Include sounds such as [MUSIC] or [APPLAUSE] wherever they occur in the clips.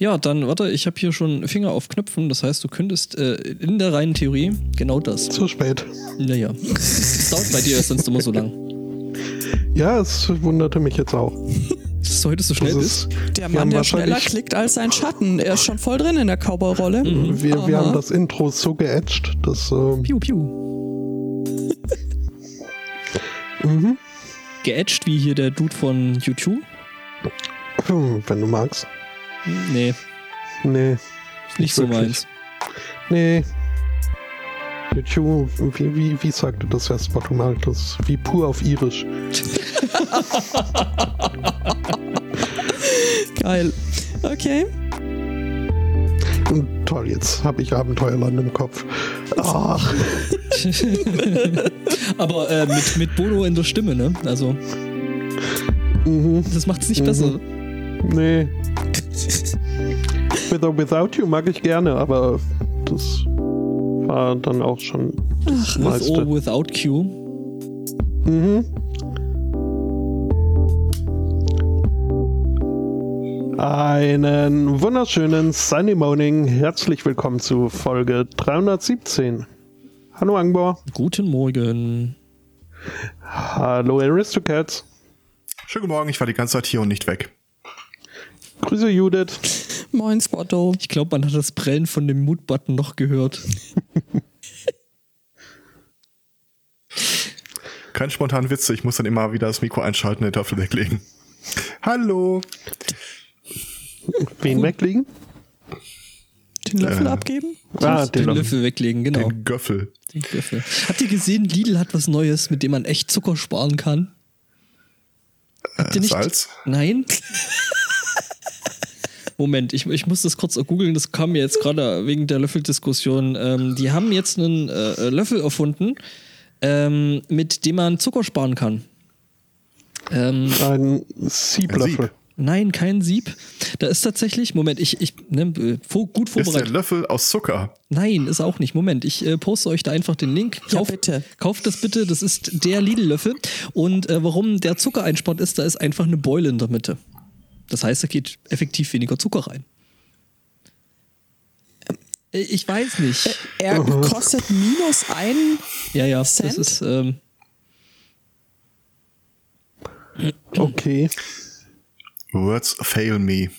Ja, dann warte, ich habe hier schon Finger auf Knöpfen. Das heißt, du könntest äh, in der reinen Theorie genau das. Zu spät. Naja. Es dauert bei dir sonst immer so lang. Ja, es wunderte mich jetzt auch. Dass es heute so schnell Das ist. ist, Der Mann, der schneller klickt als sein Schatten. Er ist schon voll drin in der Cowboy-Rolle. Mhm. wir, wir haben das Intro so geätscht, dass ähm, Piu, piu. mhm. Geätscht wie hier der Dude von YouTube? Hm, wenn du magst. Nee, Nee, nicht so wirklich. meins. nee. YouTube, wie, wie, wie sagte das magst das? Wie pur auf Irisch. [LAUGHS] Geil. Okay. Und toll, jetzt habe ich Abenteuerland im Kopf. Ach, [LAUGHS] Aber äh, mit, mit Bono in der Stimme, ne? Also, mhm. das macht es nicht Mhm. besser. Nee. With or without you mag ich gerne, aber das war dann auch schon das With meiste. or without Q. Mhm. Einen wunderschönen Sunny Morning. Herzlich willkommen zu Folge 317. Hallo Angbor. Guten Morgen. Hallo Aristocats. Schönen guten Morgen, ich war die ganze Zeit hier und nicht weg. Grüße Judith. Moin, Spotto. Ich glaube, man hat das Prellen von dem Mute-Button noch gehört. [LAUGHS] Keine spontanen Witze, ich muss dann immer wieder das Mikro einschalten und den Töpfel weglegen. Hallo. Wen weglegen? Den Löffel Äh. abgeben? Ah, den den Löffel weglegen, genau. Den Göffel. Den Löffel. Habt ihr gesehen, Lidl hat was Neues, mit dem man echt Zucker sparen kann? Habt ihr Äh, nicht? Salz? Nein? Moment, ich, ich muss das kurz googeln, das kam mir jetzt gerade wegen der Löffeldiskussion. Ähm, die haben jetzt einen äh, Löffel erfunden, ähm, mit dem man Zucker sparen kann. Ähm, Ein Sieblöffel. Sieb. nein, kein Sieb. Da ist tatsächlich, Moment, ich, ich ne, äh, vor, gut Ist der vorbereitet. Löffel aus Zucker? Nein, ist auch nicht. Moment, ich äh, poste euch da einfach den Link. Ja, bitte. Kauft das bitte, das ist der Lidl-Löffel. Und äh, warum der Zucker einspart ist, da ist einfach eine Beule in der Mitte. Das heißt, da geht effektiv weniger Zucker rein. Äh, Ich weiß nicht. Er kostet minus ein. Ja, ja, Cent? das ist. Ähm, Okay. Words fail me.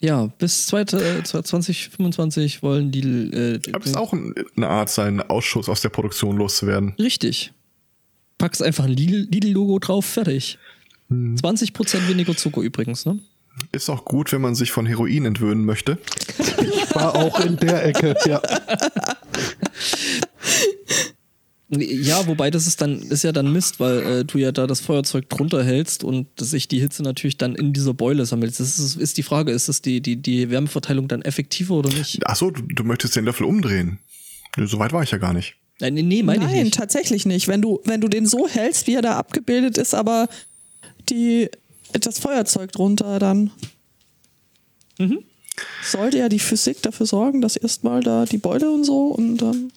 ja, bis zweit- äh, 2025 wollen die. Äh, Aber es ist auch ein- eine Art, seinen Ausschuss aus der Produktion loszuwerden. Richtig. Packst einfach ein Lidl- Lidl-Logo drauf, fertig. 20% weniger Zucker übrigens, ne? Ist auch gut, wenn man sich von Heroin entwöhnen möchte. [LAUGHS] War auch in der Ecke, ja. Ja, wobei das ist dann ist ja dann Mist, weil äh, du ja da das Feuerzeug drunter hältst und sich die Hitze natürlich dann in dieser Beule sammelt. Das ist, ist die Frage, ist das die, die, die Wärmeverteilung dann effektiver oder nicht? Ach so, du, du möchtest den Löffel umdrehen. So weit war ich ja gar nicht. Nein, nee, meine ich Nein, nicht. tatsächlich nicht. Wenn du, wenn du den so hältst, wie er da abgebildet ist, aber die, das Feuerzeug drunter, dann Mhm. sollte ja die Physik dafür sorgen, dass erstmal da die Beule und so und dann.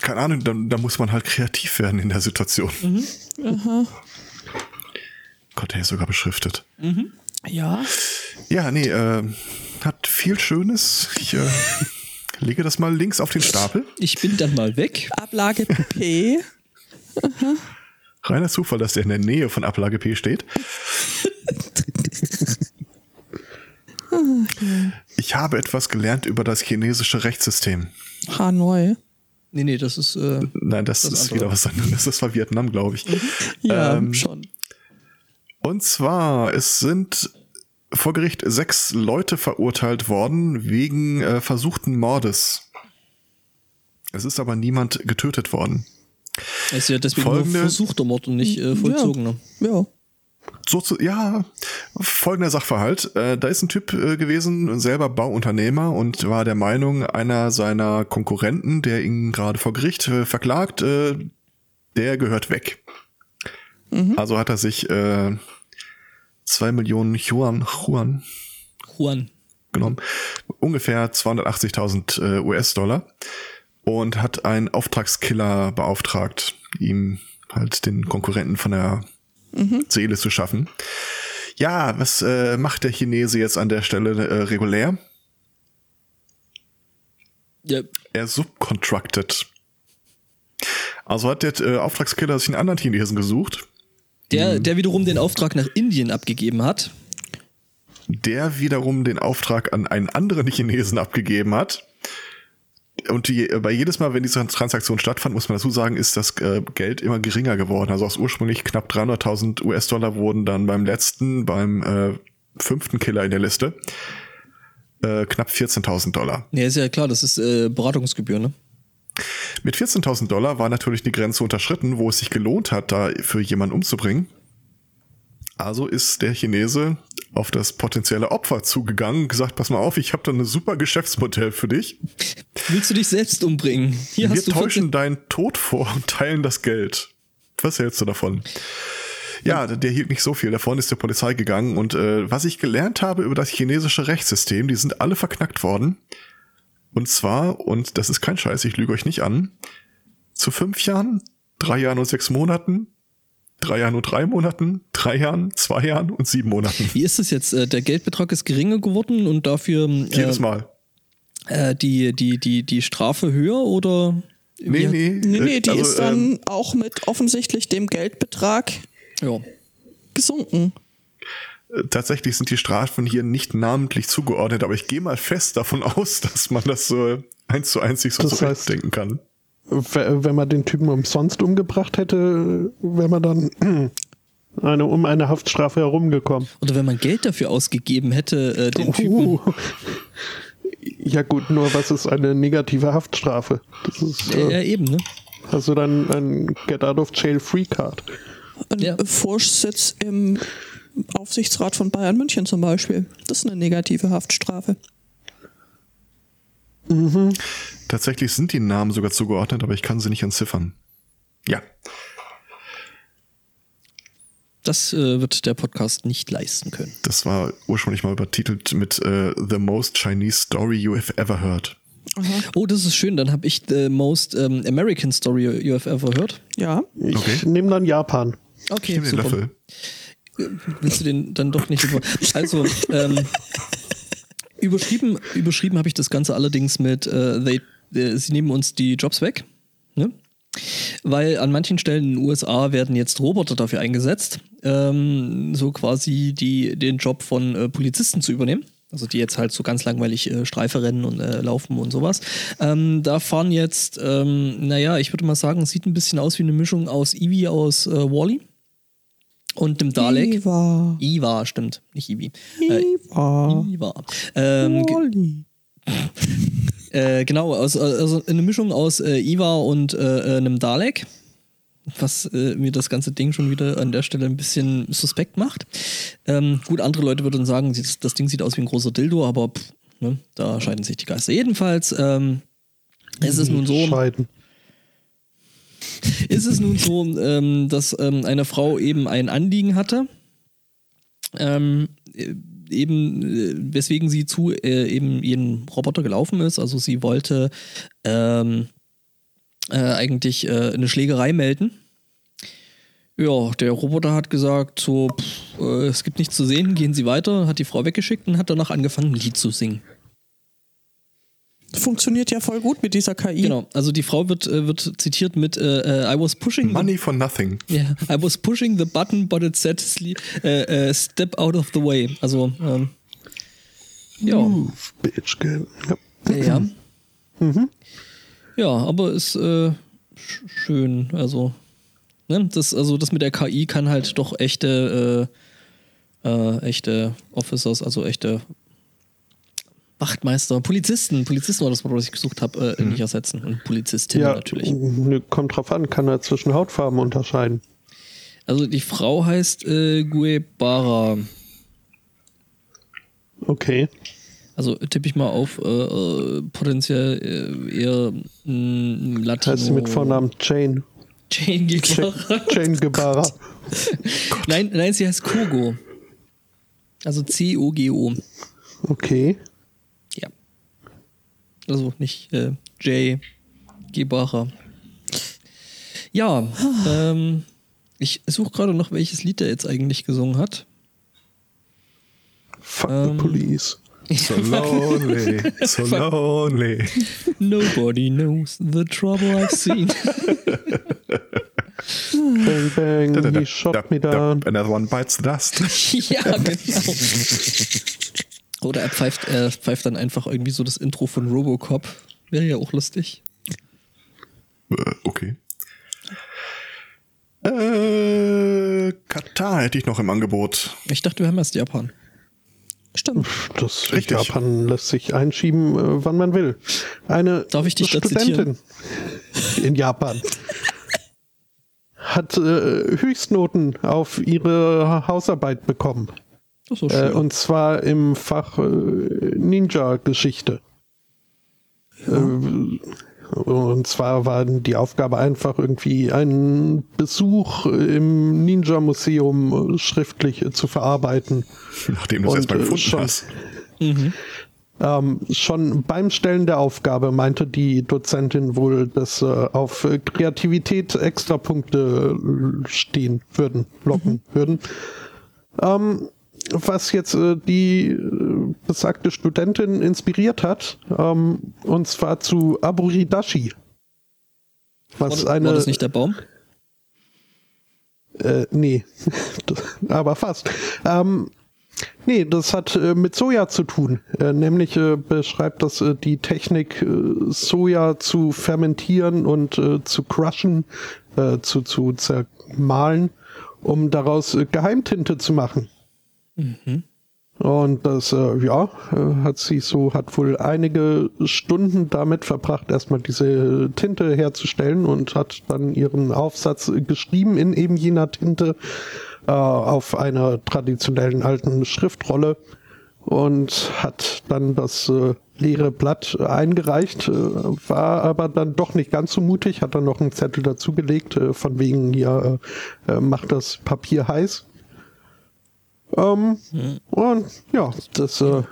Keine Ahnung, da, da muss man halt kreativ werden in der Situation. Gott, der ist sogar beschriftet. Ja. Ja, nee, äh, hat viel Schönes. Ich äh, [LAUGHS] lege das mal links auf den Stapel. Ich bin dann mal weg. Ablage P. Reiner Zufall, dass der in der Nähe von Ablage P steht. Ich habe etwas gelernt über das chinesische Rechtssystem. Hanoi. Nee, nee, das ist. Äh, Nein, das, Das ist andere. wieder was anderes. Das war Vietnam, glaube ich. Ja, Ähm, schon. Und zwar, es sind vor Gericht sechs Leute verurteilt worden wegen äh, versuchten Mordes. Es ist aber niemand getötet worden. Ist ja deswegen Folgende- nur versuchter Mord und nicht äh, vollzogener. Ja. So zu, ja, folgender Sachverhalt. Äh, da ist ein Typ äh, gewesen, selber Bauunternehmer und war der Meinung, einer seiner Konkurrenten, der ihn gerade vor Gericht äh, verklagt, äh, der gehört weg. Also hat er sich äh, zwei Millionen Yuan, Yuan Juan. genommen, ungefähr 280.000 äh, US-Dollar und hat einen Auftragskiller beauftragt, ihm halt den Konkurrenten von der Seele zu schaffen. Ja, was äh, macht der Chinese jetzt an der Stelle äh, regulär? Ja, Er subcontracted. Also hat der äh, Auftragskiller sich einen anderen Chinesen gesucht, der, der wiederum den Auftrag nach Indien abgegeben hat. der wiederum den Auftrag an einen anderen Chinesen abgegeben hat. Und die, bei jedes Mal, wenn diese Transaktion stattfand, muss man dazu sagen, ist das äh, Geld immer geringer geworden. Also aus ursprünglich knapp 300.000 US-Dollar wurden dann beim letzten, beim äh, fünften Killer in der Liste, äh, knapp 14.000 Dollar. Ja, ist ja klar, das ist äh, Beratungsgebühr, ne? Mit 14.000 Dollar war natürlich die Grenze unterschritten, wo es sich gelohnt hat, da für jemanden umzubringen. Also ist der Chinese auf das potenzielle Opfer zugegangen und gesagt, pass mal auf, ich habe da ein super Geschäftsmodell für dich. Willst du dich selbst umbringen? Hier Wir hast du täuschen 14 deinen Tod vor und teilen das Geld. Was hältst du davon? Ja, der hielt nicht so viel. Davon ist der Polizei gegangen. Und äh, was ich gelernt habe über das chinesische Rechtssystem, die sind alle verknackt worden. Und zwar, und das ist kein Scheiß, ich lüge euch nicht an, zu fünf Jahren, drei Jahren und sechs Monaten, drei Jahren und drei Monaten, drei Jahren, zwei Jahren und sieben Monaten. Wie ist das jetzt? Äh, Der Geldbetrag ist geringer geworden und dafür Jedes äh, Mal. äh, die, die, die, die Strafe höher oder? Nee, nee. Nee, nee, äh, die also, ist dann ähm, auch mit offensichtlich dem Geldbetrag Ja. gesunken. Äh, Tatsächlich sind die Strafen hier nicht namentlich zugeordnet, aber ich gehe mal fest davon aus, [LAUGHS] dass man das so eins zu eins sich so Das heißt- zurechtdenken kann. Wenn man den Typen umsonst umgebracht hätte, wäre man dann [CLEARS THROAT] eine, um eine Haftstrafe herumgekommen. Oder wenn man Geld dafür ausgegeben hätte, äh, den Typen. Uh. [LAUGHS] Ja gut, nur was ist eine negative Haftstrafe? Das ist, Ja, äh, ja, eben, ne? hast du dann ein Get Out of Jail Free Card. Ein Ja. Vorsitz im Aufsichtsrat von Bayern München zum Beispiel. Das ist eine negative Haftstrafe. Tatsächlich sind die Namen sogar zugeordnet, aber ich kann sie nicht entziffern. Ja, Das äh, wird der Podcast nicht leisten können. das war ursprünglich mal übertitelt mit äh, The Most Chinese Story You Have Ever Heard. Oh, das ist schön. Dann habe ich the most ähm, American story you have ever heard. Ja. Ich Okay. nehme dann Japan. Okay, Gib mir den super. Löffel. Willst du den dann doch nicht über. Also, ähm, [LAUGHS] überschrieben, überschrieben habe ich das Ganze allerdings mit, äh, they, äh, sie nehmen uns die Jobs weg. Ne? Weil an manchen Stellen in den USA werden jetzt Roboter dafür eingesetzt, ähm, so quasi die, den Job von äh, Polizisten zu übernehmen. Also die jetzt halt so ganz langweilig äh, Streife rennen und äh, laufen und sowas. Ähm, da fahren jetzt, ähm, naja, ich würde mal sagen, sieht ein bisschen aus wie eine Mischung aus Eevee aus äh, Wally und dem Dalek. Iva. Iva, stimmt, nicht Ivi. Äh, Iva. Iva. Ähm, Wally. [LAUGHS] äh, genau, aus, also eine Mischung aus äh, Iva und äh, äh, einem Dalek. Was äh, mir das ganze Ding schon wieder an der Stelle ein bisschen suspekt macht. Ähm, gut, andere Leute würden sagen, das, das Ding sieht aus wie ein großer Dildo, aber pff, ne, da scheiden sich die Geister. Jedenfalls, ähm, es ist nun so, Scheiden. Ist es nun so, ähm, dass ähm, eine Frau eben ein Anliegen hatte, ähm, äh, eben äh, weswegen sie zu äh, eben ihren Roboter gelaufen ist. Also sie wollte ähm, äh, eigentlich äh, eine Schlägerei melden. Ja, der Roboter hat gesagt, so, pff, äh, es gibt nichts zu sehen, gehen Sie weiter, hat die Frau weggeschickt und hat danach angefangen, ein Lied zu singen. Funktioniert ja voll gut mit dieser KI. Genau, also die Frau wird, äh, wird zitiert mit äh, äh, I was pushing the Money for nothing. Yeah, I was pushing the button, but it said äh, äh, step out of the way. Also, ähm, ja. Move, bitch. Gell? Ja. Ja. Ja, aber ist äh, sch- schön. Also, ne, das, also das mit der KI kann halt doch echte, äh, äh, echte Officers, also echte Wachtmeister, Polizisten, Polizisten war das Wort, was ich gesucht habe, äh, nicht ersetzen. Und Polizistinnen Ja, natürlich. kommt drauf an, kann er zwischen Hautfarben unterscheiden. Also die Frau heißt äh, Guebara. Okay. Also tippe ich mal auf äh, äh, potenziell äh, eher mh, Latino. Heißt sie mit Vornamen Jane. Jane Guevara. Jane Gebara. nein, nein, sie heißt Kogo. Also C-O-G-O. Okay. Also nicht äh, J. Gebara. Ja, ähm, Ich suche gerade noch, welches Lied der jetzt eigentlich gesungen hat. Fuck Ähm. the police. [LAUGHS] So lonely, so lonely. Nobody knows the trouble I've seen. Bang, bang, he shot me down. Another one bites the dust. [LAUGHS] ja, genau. [LAUGHS] Oder er pfeift, er pfeift dann einfach irgendwie so das Intro von Robocop. Wäre ja auch lustig. Äh, okay. Äh, Katar hätte ich noch im Angebot. Ich dachte, wir haben erst Japan. Stimmt. Das Richtig. Japan lässt sich einschieben, äh, wann man will. Eine Darf ich dich da Studentin in Japan hat äh, Höchstnoten auf ihre Hausarbeit bekommen. Das ist so Äh, und zwar im Fach äh, Ninja-Geschichte. Äh, und zwar war die Aufgabe einfach irgendwie einen Besuch im Ninja-Museum äh, schriftlich äh, zu verarbeiten. Nachdem du es erstmal äh, gefunden schon. hast. Ähm, schon beim Stellen der Aufgabe meinte die Dozentin wohl, dass äh, auf Kreativität Extrapunkte äh, stehen würden, locken würden. Ähm, was jetzt äh, die äh, besagte Studentin inspiriert hat, ähm, und zwar zu Aburidashi. war, Was das, eine, war das nicht der Baum? äh, nee, [LAUGHS] aber fast. Ähm, nee, das hat äh, mit Soja zu tun. Äh, nämlich äh, beschreibt das äh, die Technik, äh, Soja zu fermentieren und äh, zu crushen, äh, zu, zu zermahlen, um daraus äh, Geheimtinte zu machen. Und das, äh, ja, äh, hat sie so, hat wohl einige Stunden damit verbracht, erstmal diese Tinte herzustellen und hat dann ihren Aufsatz geschrieben in eben jener Tinte äh, auf einer traditionellen alten Schriftrolle und hat dann das äh, leere Blatt eingereicht, äh, war aber dann doch nicht ganz so mutig, hat dann noch einen Zettel dazugelegt, äh, von wegen hier macht das Papier heiß. Ähm, Und ja, das, äh,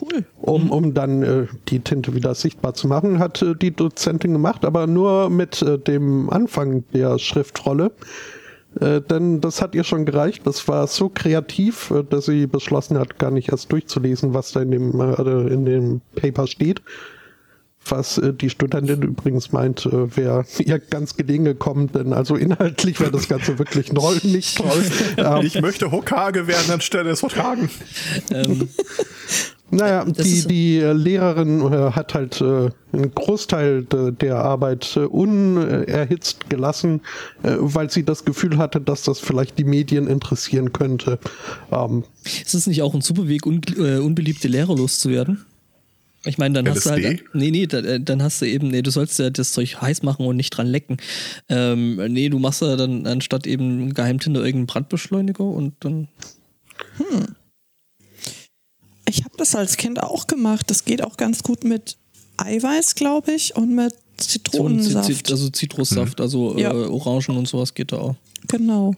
Cool. um, um dann äh, die Tinte wieder sichtbar zu machen, hat äh, die Dozentin gemacht, aber nur mit äh, dem Anfang der Schriftrolle. Äh, denn das hat ihr schon gereicht. Das war so kreativ, äh, dass sie beschlossen hat, gar nicht erst durchzulesen, was da in dem, äh, in dem Paper steht. Was äh, die Studentin übrigens meint, äh, wäre ihr ganz gelegen gekommen, denn also inhaltlich wäre das Ganze wirklich [LAUGHS] toll, nicht toll. Ähm, Ich möchte Hokage werden anstelle des Hokagen. Ähm, Naja, Das die, die äh, Lehrerin äh, hat halt äh, einen Großteil de, der Arbeit äh, unerhitzt gelassen, äh, weil sie das Gefühl hatte, dass das vielleicht die Medien interessieren könnte. Ähm, ist es nicht auch ein super Weg, un, äh, unbeliebte Lehrer loszuwerden? Ich meine, dann hast du halt. LSD? Nee, nee, äh, dann hast du eben, nee, du sollst ja das Zeug heiß machen und nicht dran lecken. Ähm, nee, du machst ja dann anstatt eben Geheimtinte irgendeinen Brandbeschleuniger und dann. Ich habe das als Kind auch gemacht. Das geht auch ganz gut mit Eiweiß, glaube ich, und mit Zitronensaft. Zit- also Zitrussaft, also Ja. äh, Orangen und sowas geht da auch. genau.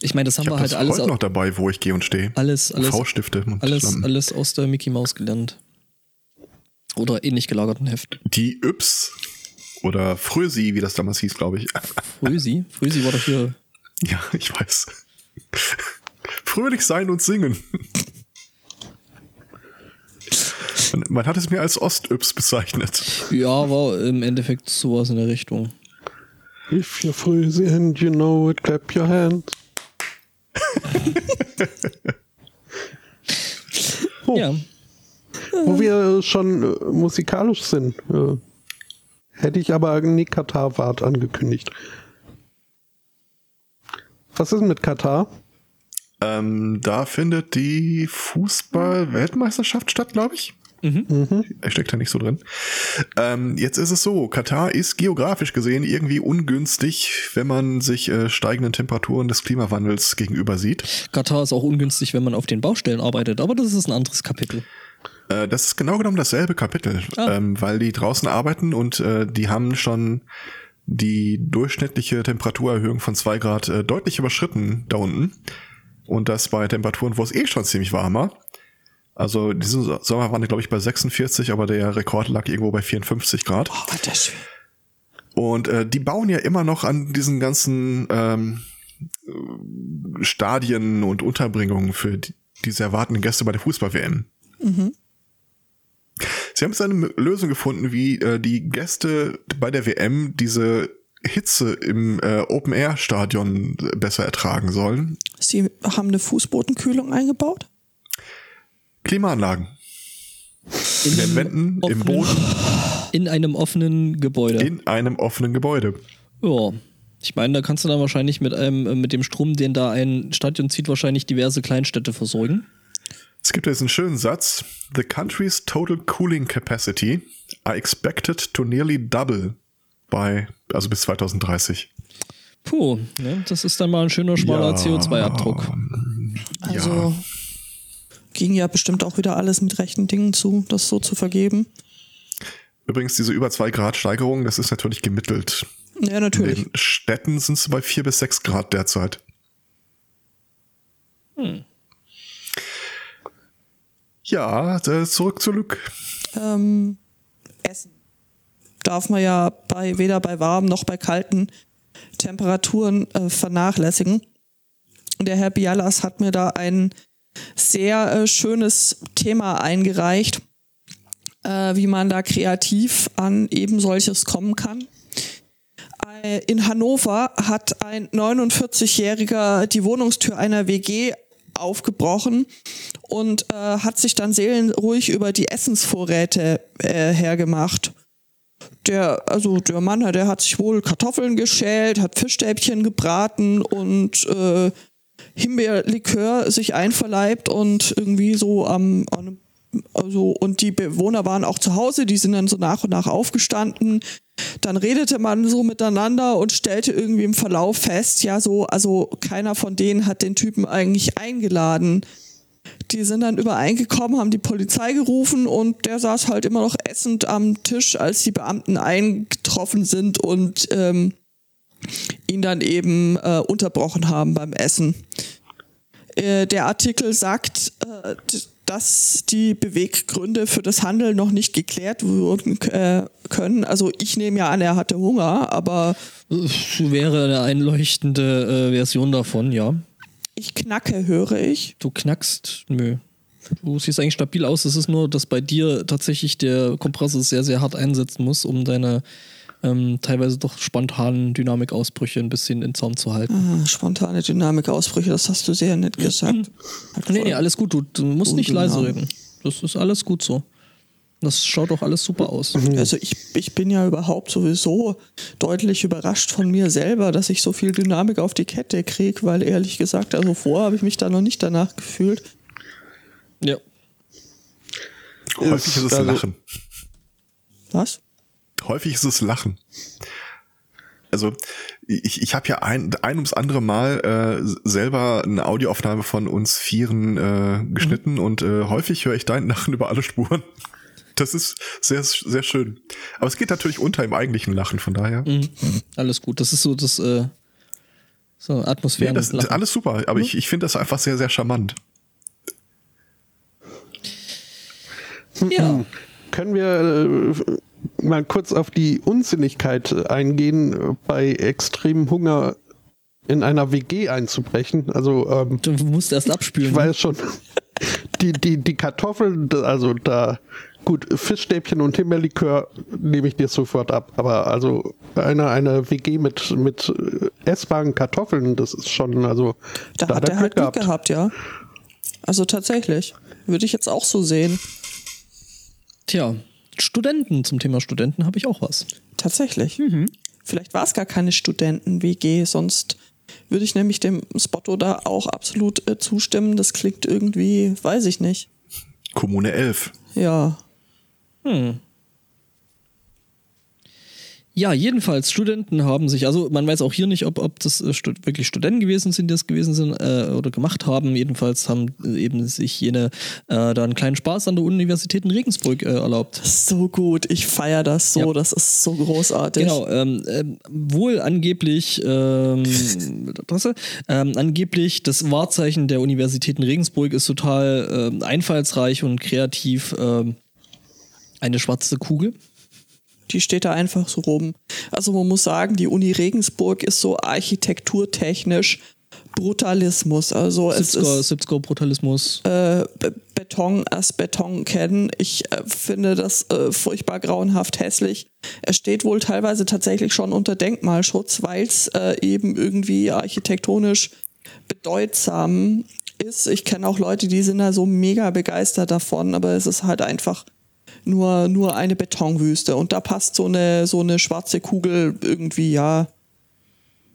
Ich meine, das haben Ich wir halt das alles, heute noch dabei, wo ich gehe und stehe. alles, alles, V-Stifte und alles, alles aus der Mickey Maus gelernt. Oder ähnlich gelagerten Heft. Die Yps oder Frösi, wie das damals hieß, glaube ich. [LAUGHS] Frösi? Frösi war doch hier. Ja, ich weiß. Fröhlich sein und singen. Man, man hat es mir als Ost-Yps bezeichnet. Ja, war im Endeffekt sowas in der Richtung. If you're freezing and you know it, clap your hands. Oh, Ja. Wo wir schon äh, musikalisch sind, äh, hätte ich aber Nick Katar-Wart angekündigt. Was ist mit Katar? Ähm, da findet die Fußball-Weltmeisterschaft statt, glaube ich. Er steckt da nicht so drin. Ähm, jetzt ist es so, Katar ist geografisch gesehen irgendwie ungünstig, wenn man sich äh, steigenden Temperaturen des Klimawandels gegenüber sieht. Katar ist auch ungünstig, wenn man auf den Baustellen arbeitet, aber das ist ein anderes Kapitel. Äh, das ist genau genommen dasselbe Kapitel, Ah. ähm, weil die draußen arbeiten und äh, die haben schon die durchschnittliche Temperaturerhöhung von zwei Grad äh, deutlich überschritten da unten. Und das bei Temperaturen, wo es eh schon ziemlich warm war. Also diesen So- Sommer waren die, glaube ich, bei 46, aber der Rekord lag irgendwo bei 54 Grad. Oh, war das schön. Und äh, die bauen ja immer noch an diesen ganzen ähm, Stadien und Unterbringungen für die, diese erwartenden Gäste bei der Fußball-WM. Mhm. Sie haben jetzt eine Lösung gefunden, wie äh, die Gäste bei der WM diese Hitze im äh, Open-Air-Stadion besser ertragen sollen. Sie haben eine Fußbodenkühlung eingebaut? Klimaanlagen. In, in den Wänden, offenen, im Boden. In einem offenen Gebäude. In einem offenen Gebäude. Ja. Ich meine, da kannst du dann wahrscheinlich mit einem, äh, mit dem Strom, den da ein Stadion zieht, wahrscheinlich diverse Kleinstädte versorgen. Es gibt jetzt einen schönen Satz. The country's total cooling capacity are expected to nearly double by, also bis 2030. Puh, ne? das ist dann mal ein schöner schmaler ja, CO2-Abdruck. Also ja. ging ja bestimmt auch wieder alles mit rechten Dingen zu, das so zu vergeben. Übrigens, diese über 2 Grad Steigerung, das ist natürlich gemittelt. Ja, natürlich. In den Städten sind es bei 4 bis 6 Grad derzeit. Hm. Ja, zurück zu Luke. Ähm, Essen. Darf man ja bei, weder bei warmen noch bei kalten Temperaturen äh, vernachlässigen. Der Herr Bialas hat mir da ein sehr äh, schönes Thema eingereicht, äh, wie man da kreativ an eben solches kommen kann. Äh, in Hannover hat ein 49-Jähriger die Wohnungstür einer WG aufgebrochen und äh, hat sich dann seelenruhig über die Essensvorräte äh, hergemacht. Der, also der Mann, der hat sich wohl Kartoffeln geschält, hat Fischstäbchen gebraten und äh, Himbeerlikör sich einverleibt und irgendwie so am, am also und die Bewohner waren auch zu Hause, die sind dann so nach und nach aufgestanden. Dann redete man so miteinander und stellte irgendwie im Verlauf fest, ja, so, also keiner von denen hat den Typen eigentlich eingeladen. Die sind dann übereingekommen, haben die Polizei gerufen und der saß halt immer noch essend am Tisch, als die Beamten eingetroffen sind und ähm, ihn dann eben äh, unterbrochen haben beim Essen. Äh, der Artikel sagt, äh, dass die Beweggründe für das Handeln noch nicht geklärt wurden äh, können. Also ich nehme ja an, er hatte Hunger, aber wäre eine einleuchtende äh, Version davon, ja. Ich knacke, höre ich. Du knackst? Nö. Du siehst eigentlich stabil aus. Es ist nur, dass bei dir tatsächlich der Kompressor sehr, sehr hart einsetzen muss, um deine ähm, teilweise doch spontanen Dynamikausbrüche ein bisschen in Zaum zu halten. Ah, spontane Dynamikausbrüche, das hast du sehr nett gesagt. [LAUGHS] nee, nee, alles gut. Du, du musst nicht leise reden. Das ist alles gut so. Das schaut doch alles super aus. Also ich, ich bin ja überhaupt sowieso deutlich überrascht von mir selber, dass ich so viel Dynamik auf die Kette kriege, weil ehrlich gesagt, also vorher habe ich mich da noch nicht danach gefühlt. Ja. Häufig ist es also, Lachen. Was? Häufig ist es Lachen. Also ich, ich habe ja ein, ein ums andere Mal äh, selber eine Audioaufnahme von uns Vieren äh, geschnitten mhm. und äh, häufig höre ich dein Lachen [LAUGHS] über alle Spuren. Das ist sehr, sehr schön. Aber es geht natürlich unter im eigentlichen Lachen, von daher. Mhm. Alles gut. Das ist so das äh, so Atmosphäre. Nee, das ist alles super, aber mhm. ich, ich finde das einfach sehr, sehr charmant. Ja. Können wir äh, mal kurz auf die Unsinnigkeit eingehen, bei extremem Hunger in einer WG einzubrechen. Also ähm, du musst erst abspülen. Ich weiß schon. [LAUGHS] Die, die, die Kartoffeln, also da gut, Fischstäbchen und Himbeerlikör nehme ich dir sofort ab. Aber also eine, eine WG mit, mit essbaren Kartoffeln, das ist schon, also. Da, da hat er halt Glück gehabt. gehabt, ja. Also tatsächlich. Würde ich jetzt auch so sehen. Tja, Studenten. Zum Thema Studenten habe ich auch was. Tatsächlich. Mhm. Vielleicht war es gar keine Studenten-WG, sonst würde ich nämlich dem Spotto da auch absolut äh, zustimmen. Das klingt irgendwie, weiß ich nicht. Kommune 11. Ja. Hm. Ja, jedenfalls, Studenten haben sich, also man weiß auch hier nicht, ob, ob das äh, stud wirklich Studenten gewesen sind, die das gewesen sind äh, oder gemacht haben. Jedenfalls haben äh, eben sich jene äh, da einen kleinen Spaß an der Universität in Regensburg äh, erlaubt. So gut, ich feiere das so, ja. das ist so großartig. Genau, ähm, äh, wohl angeblich, ähm, [LAUGHS] Adresse, ähm, angeblich das Wahrzeichen der Universität in Regensburg ist total ähm, einfallsreich und kreativ ähm, eine schwarze Kugel. Die steht da einfach so rum. Also man muss sagen, die Uni Regensburg ist so architekturtechnisch Brutalismus. Also es 70er, ist 70er Brutalismus. äh, Be- Beton als Beton kennen. Ich äh, finde das äh, furchtbar grauenhaft hässlich. Es steht wohl teilweise tatsächlich schon unter Denkmalschutz, weil es äh, eben irgendwie architektonisch bedeutsam ist. Ich kenne auch Leute, die sind da so mega begeistert davon, aber es ist halt einfach nur, nur eine Betonwüste. Und da passt so eine, so eine schwarze Kugel irgendwie, ja,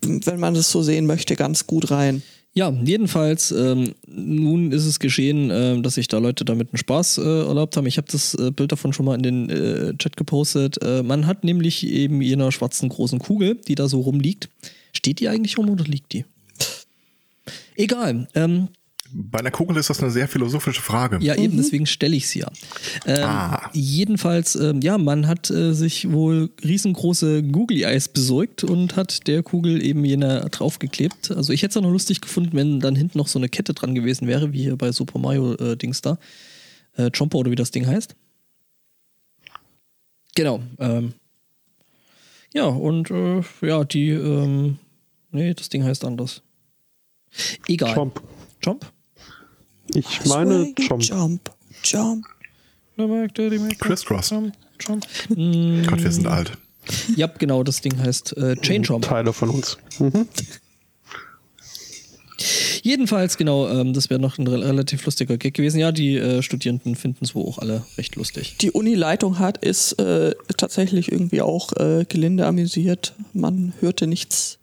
wenn man das so sehen möchte, ganz gut rein. Ja, jedenfalls, ähm, nun ist es geschehen, ähm, dass sich da Leute damit einen Spaß äh, erlaubt haben. Ich habe das äh, Bild davon schon mal in den äh, Chat gepostet. Äh, man hat nämlich eben jener schwarzen großen Kugel, die da so rumliegt. Steht die eigentlich rum oder liegt die? Egal. Ähm, Bei einer Kugel ist das eine sehr philosophische Frage. ja, eben, deswegen stelle ich sie ja. Ähm, Ah. Jedenfalls, ähm, ja, man hat äh, sich wohl riesengroße Googly Eyes besorgt und hat der Kugel eben jener draufgeklebt. Also ich hätte es auch noch lustig gefunden, wenn dann hinten noch so eine Kette dran gewesen wäre, wie hier bei Super Mario äh, Dings da. Äh, Chomper oder wie das Ding heißt. Genau. Ähm, ja, und äh, ja, die, ähm, nee, das Ding heißt anders. Egal. Chomp. Chomp? Ich meine Chomp. Jump, jump. Crisscross. Chomp, Chomp. Mm, Gott, wir sind alt. Ja, genau, das Ding heißt äh, Chain Chomp. Teile von uns. Mhm. [LAUGHS] Jedenfalls, genau, ähm, das wäre noch ein re relativ lustiger Gag gewesen. Ja, die äh, Studierenden finden es wohl auch alle recht lustig. Die Uni-Leitung hat ist äh, tatsächlich irgendwie auch äh, gelinde amüsiert. Man hörte nichts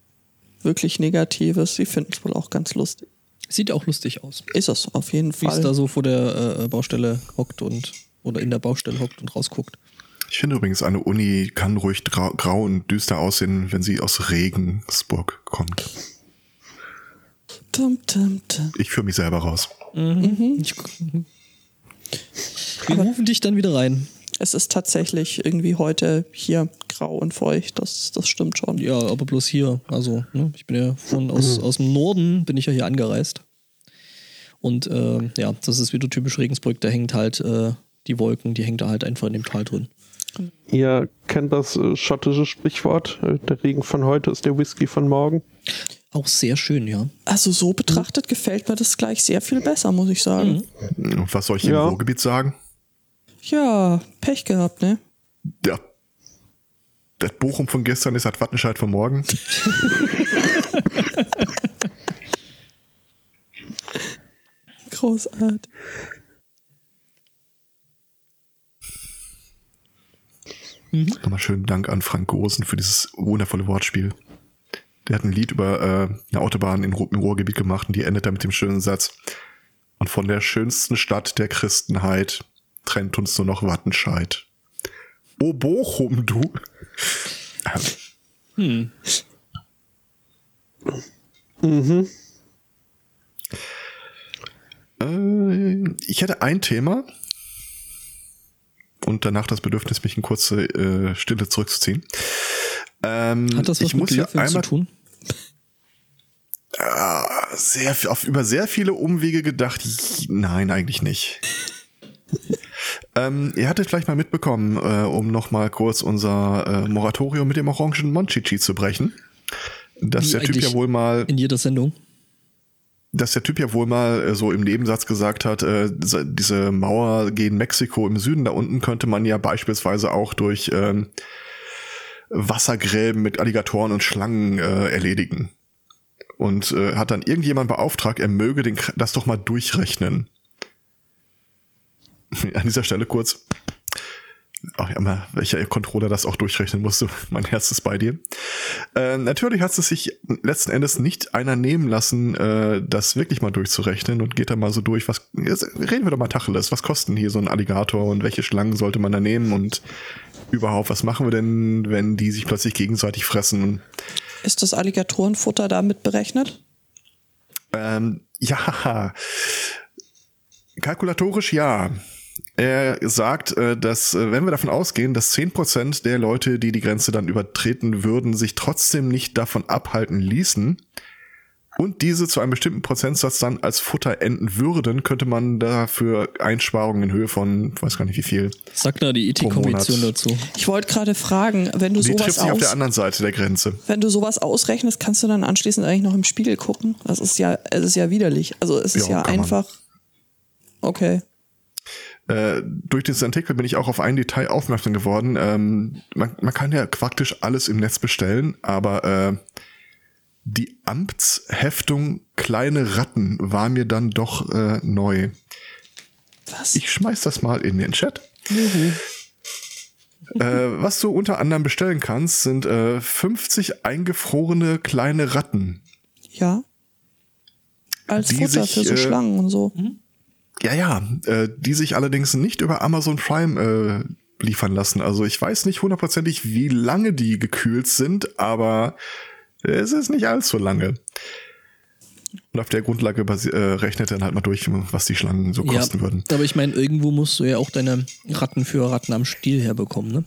wirklich Negatives. Sie finden es wohl auch ganz lustig. Sieht auch lustig aus. Ist es auf jeden Wie es da Fall. so vor der äh, Baustelle hockt und oder in der Baustelle hockt und rausguckt. Ich finde übrigens, eine Uni kann ruhig grau, grau und düster aussehen, wenn sie aus Regensburg kommt. Tum, tum, tum. Ich führe mich selber raus. Ich, wir rufen dich dann wieder rein. Es ist tatsächlich irgendwie heute hier grau und feucht. Das, das stimmt schon. Ja, aber bloß hier. Also, ne, ich bin ja von aus, aus dem Norden, bin ich ja hier angereist. Und äh, ja, das ist wieder typisch Regensburg, da hängt halt äh, die Wolken, die hängen da halt einfach in dem Tal drin. Ihr kennt das äh, schottische Sprichwort, äh, der Regen von heute ist der Whisky von morgen. Auch sehr schön, ja. Also so betrachtet gefällt mir das gleich sehr viel besser, muss ich sagen. Und was soll ich Ja. im Ruhrgebiet sagen? Ja, Pech gehabt, ne? Ja. Das Bochum von gestern ist das Wattenscheid von morgen. [LAUGHS] Großartig. Nochmal schönen Dank an Frank Gosen für dieses wundervolle Wortspiel. Der hat ein Lied über äh, eine Autobahn in, Ru- im Ruhrgebiet gemacht und die endet da mit dem schönen Satz. Und von der schönsten Stadt der Christenheit trennt uns nur noch Wattenscheid. O Bochum, du. Äh, ich hätte ein Thema und danach das Bedürfnis, mich in kurze äh, Stille zurückzuziehen. Ähm, Hat das was ich mit muss hier Löffeln zu einmal tun? Ah, sehr, auf, über sehr viele Umwege gedacht. Nein, eigentlich nicht. Ähm, ihr hattet vielleicht mal mitbekommen, äh, um nochmal kurz unser äh, Moratorium mit dem orangen Monchichi zu brechen, dass Wie der Typ ja wohl mal In jeder Sendung. dass der Typ ja wohl mal äh, so im Nebensatz gesagt hat, äh, diese- Mauer gegen Mexiko im Süden da unten könnte man ja beispielsweise auch durch ähm, Wassergräben mit Alligatoren und Schlangen äh, erledigen. Und äh, hat dann irgendjemand beauftragt, er möge den, das doch mal durchrechnen. [LAUGHS] An dieser Stelle kurz. Ach ja, mal, welcher Controller das auch durchrechnen musste. [LAUGHS] Mein Herz ist bei dir. Äh, natürlich hat es sich letzten Endes nicht einer nehmen lassen, äh, das wirklich mal durchzurechnen und geht da mal so durch, was reden wir doch mal Tacheles, was kosten hier so ein Alligator und welche Schlangen sollte man da nehmen und überhaupt, was machen wir denn, wenn die sich plötzlich gegenseitig fressen? Ist das Alligatorenfutter damit berechnet? Ähm, ja, kalkulatorisch ja. Er sagt, äh, dass äh, wenn wir davon ausgehen, dass 10% der Leute, die die Grenze dann übertreten würden, sich trotzdem nicht davon abhalten ließen und diese zu einem bestimmten Prozentsatz dann als Futter enden würden, könnte man dafür Einsparungen in Höhe von, weiß gar nicht wie viel. Sag da die Ethikkommission dazu. Ich wollte gerade fragen, wenn du Die sowas trifft sich auf der anderen Seite der Grenze. wenn du sowas ausrechnest, kannst du dann anschließend eigentlich noch im Spiegel gucken. Das ist ja, es ist ja widerlich. Also es ist Ja, ja kann man. einfach. Okay. Äh, durch diesen Artikel bin ich auch auf ein Detail aufmerksam geworden. Ähm, man, man kann ja praktisch alles im Netz bestellen, aber äh, die Amtsheftung Kleine Ratten war mir dann doch äh, neu. Was? Ich schmeiß das mal in den Chat. Äh, was du unter anderem bestellen kannst, sind äh, 50 eingefrorene kleine Ratten. ja. Als Futter sich, für so äh, Schlangen und so. Ja, ja, äh, die sich allerdings nicht über Amazon Prime äh, liefern lassen. Also ich weiß nicht hundertprozentig, wie lange die gekühlt sind, aber es ist nicht allzu lange. Und auf der Grundlage äh, rechnet dann halt mal durch, was die Schlangen so kosten ja, würden. aber ich meine, irgendwo musst du ja auch deine Ratten für Ratten am Stiel herbekommen, ne?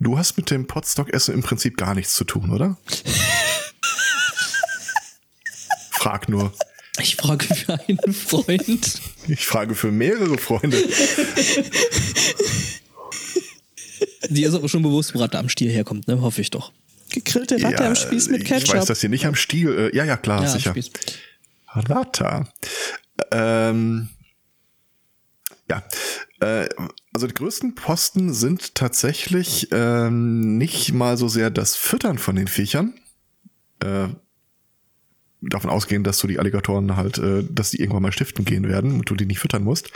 Du hast mit dem Potstock-Essen im Prinzip gar nichts zu tun, oder? [LAUGHS] Frag nur. Ich frage für einen Freund. Ich frage für mehrere Freunde. Die ist aber schon bewusst, wo Ratte am Stiel herkommt, ne? Hoffe ich doch. Gegrillte Ratte am Spieß mit Ich weiß, Ketchup. dass ihr nicht am Stiel. Äh, ja, ja, klar, Ja, sicher. Rata. Ähm, ja. Äh, also die größten Posten sind tatsächlich ähm, nicht mal so sehr das Füttern von den Viechern. Äh, davon ausgehen, dass du die Alligatoren halt, äh, dass die irgendwann mal stiften gehen werden und du die nicht füttern musst,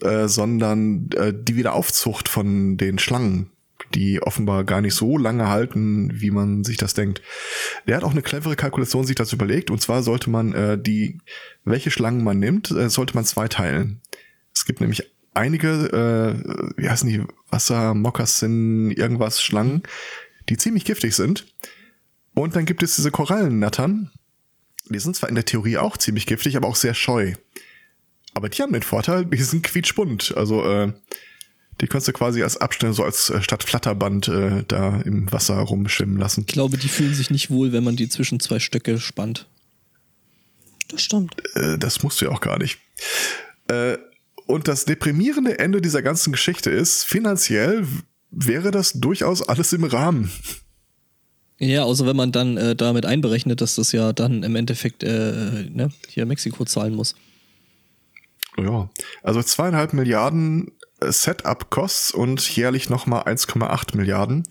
äh, sondern äh, die Wiederaufzucht von den Schlangen, die offenbar gar nicht so lange halten, wie man sich das denkt. Der hat auch eine clevere Kalkulation sich das überlegt, und zwar sollte man äh, die, welche Schlangen man nimmt, äh, sollte man zweiteilen. Es gibt nämlich einige, äh, wie heißen die, Wasser, Mokassin, irgendwas Schlangen, die ziemlich giftig sind. Und dann gibt es diese Korallennattern, die sind zwar in der Theorie auch ziemlich giftig, aber auch sehr scheu. Aber die haben den Vorteil, die sind quietschbunt. Also äh, die kannst du quasi als Abstände, so als äh, statt Flatterband äh, da im Wasser rumschwimmen lassen. Ich glaube, die fühlen sich nicht wohl, wenn man die zwischen zwei Stöcke spannt. Das stimmt. Äh, das musst du ja auch gar nicht. Äh, und das deprimierende Ende dieser ganzen Geschichte ist, finanziell wäre das durchaus alles im Rahmen. Ja, außer wenn man dann äh, damit einberechnet, dass das ja dann im Endeffekt äh, ne, hier Mexiko zahlen muss. Ja, also zweieinhalb Milliarden äh, Setup-Costs und jährlich nochmal 1,8 Milliarden.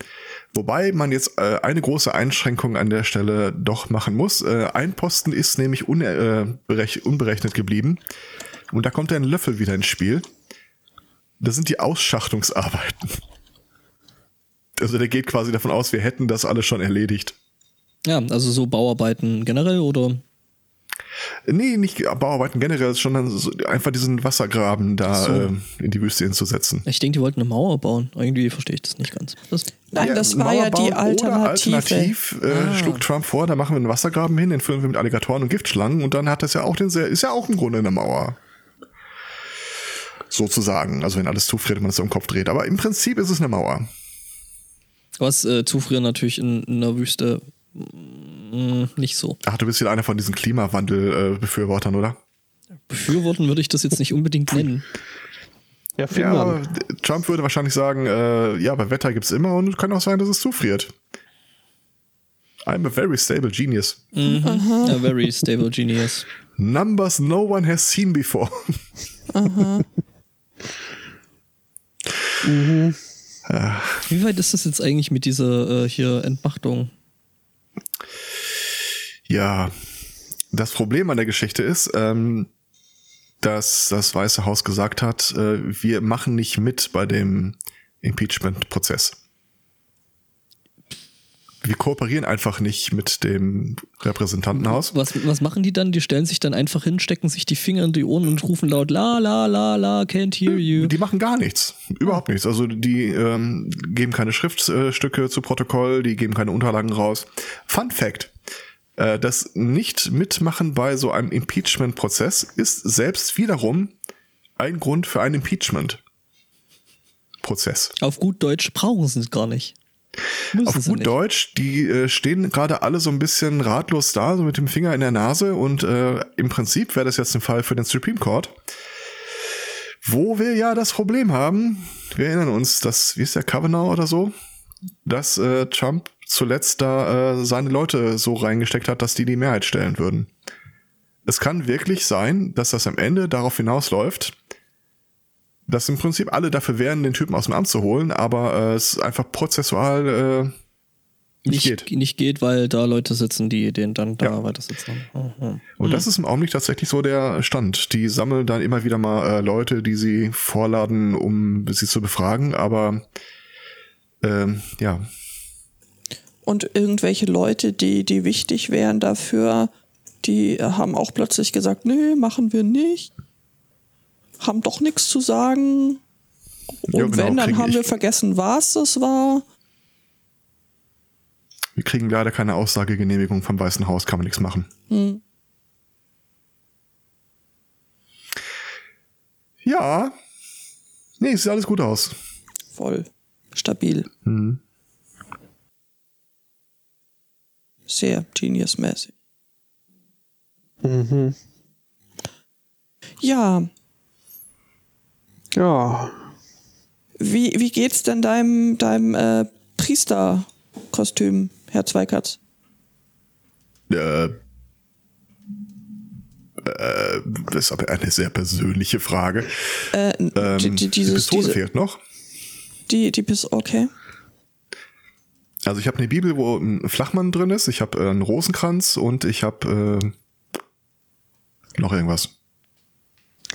Wobei man jetzt äh, eine große Einschränkung an der Stelle doch machen muss. Äh, ein Posten ist nämlich äh, berech- unberechnet geblieben. Und da kommt ein Löffel wieder ins Spiel. Das sind die Ausschachtungsarbeiten. Also der geht quasi davon aus, wir hätten das alles schon erledigt. Ja, also so Bauarbeiten generell oder? Nee, nicht Bauarbeiten generell, sondern so einfach diesen Wassergraben da So. ähm, in die Wüste hinzusetzen. Ich denke, die wollten eine Mauer bauen. Irgendwie verstehe ich das nicht ganz. Das, Nein, Ja, das war ja Mauer die bauen Alternative. Oder alternativ äh, Ah. schlug Trump vor, da machen wir einen Wassergraben hin, den füllen wir mit Alligatoren und Giftschlangen und dann hat das ja auch den sehr, ist ja auch im Grunde eine Mauer. Sozusagen. Also wenn alles zufriert und man es so im Kopf dreht. Aber im Prinzip ist es eine Mauer. Was äh, zufrieren natürlich in, in der Wüste mh, nicht so. Ach, du bist wieder einer von diesen Klimawandel-Befürwortern, oder? Befürworten würde ich das jetzt nicht unbedingt nennen. Ja, Ja, Trump würde wahrscheinlich sagen, äh, ja, aber Wetter gibt's immer und kann auch sein, dass es zufriert. I'm a very stable genius. A very stable genius. Numbers no one has seen before. Wie weit ist das jetzt eigentlich mit dieser äh, hier Entmachtung? Ja, das Problem an der Geschichte ist, ähm, dass das Weiße Haus gesagt hat, äh, wir machen nicht mit bei dem Impeachment-Prozess. Wir kooperieren einfach nicht mit dem Repräsentantenhaus. Was, was machen die dann? Die stellen sich dann einfach hin, stecken sich die Finger in die Ohren und rufen laut La la la la, can't hear you. Die machen gar nichts. Überhaupt nichts. Also die ähm, geben keine Schriftstücke zu Protokoll, die geben keine Unterlagen raus. Fun Fact. Äh, das Nicht-Mitmachen bei so einem Impeachment-Prozess ist selbst wiederum ein Grund für einen Impeachment-Prozess. Auf gut Deutsch brauchen sie es gar nicht. Müssen Auf gut. Deutsch, die äh, stehen gerade alle so ein bisschen ratlos da, so mit dem Finger in der Nase und äh, im Prinzip wäre das jetzt ein Fall für den Supreme Court. Wo wir ja das Problem haben, wir erinnern uns, dass, wie ist der Kavanaugh oder so, dass äh, Trump zuletzt da äh, seine Leute so reingesteckt hat, dass die die Mehrheit stellen würden. Es kann wirklich sein, dass das am Ende darauf hinausläuft, dass im Prinzip alle dafür wären, den Typen aus dem Amt zu holen, aber äh, es einfach prozessual äh, nicht, nicht geht. Nicht geht, weil da Leute sitzen, die den dann da Ja. weiter sitzen. Mhm. Und das ist im Augenblick tatsächlich so der Stand. Die sammeln dann immer wieder mal äh, Leute, die sie vorladen, um sie zu befragen, aber ähm, ja, Und irgendwelche Leute, die, die wichtig wären dafür, die haben auch plötzlich gesagt, nee, machen wir nicht. Haben doch nichts zu sagen. Und Ja, genau, wenn, dann haben wir vergessen, was das war. wir kriegen leider keine Aussagegenehmigung vom Weißen Haus, kann man nichts machen. Hm. Ja, nee, sieht alles gut aus. Voll stabil. Hm. Sehr genius-mäßig. Mhm. Ja, Ja, wie, wie geht's denn deinem, deinem äh, Priesterkostüm, Herr Zweikatz? Äh, äh, das ist aber eine sehr persönliche Frage. Äh, Ähm, die, die, die dieses, Pistole diese, fehlt noch. die, die Pis okay. Also ich habe eine Bibel, wo ein Flachmann drin ist, ich habe äh, einen Rosenkranz und ich habe äh, noch irgendwas.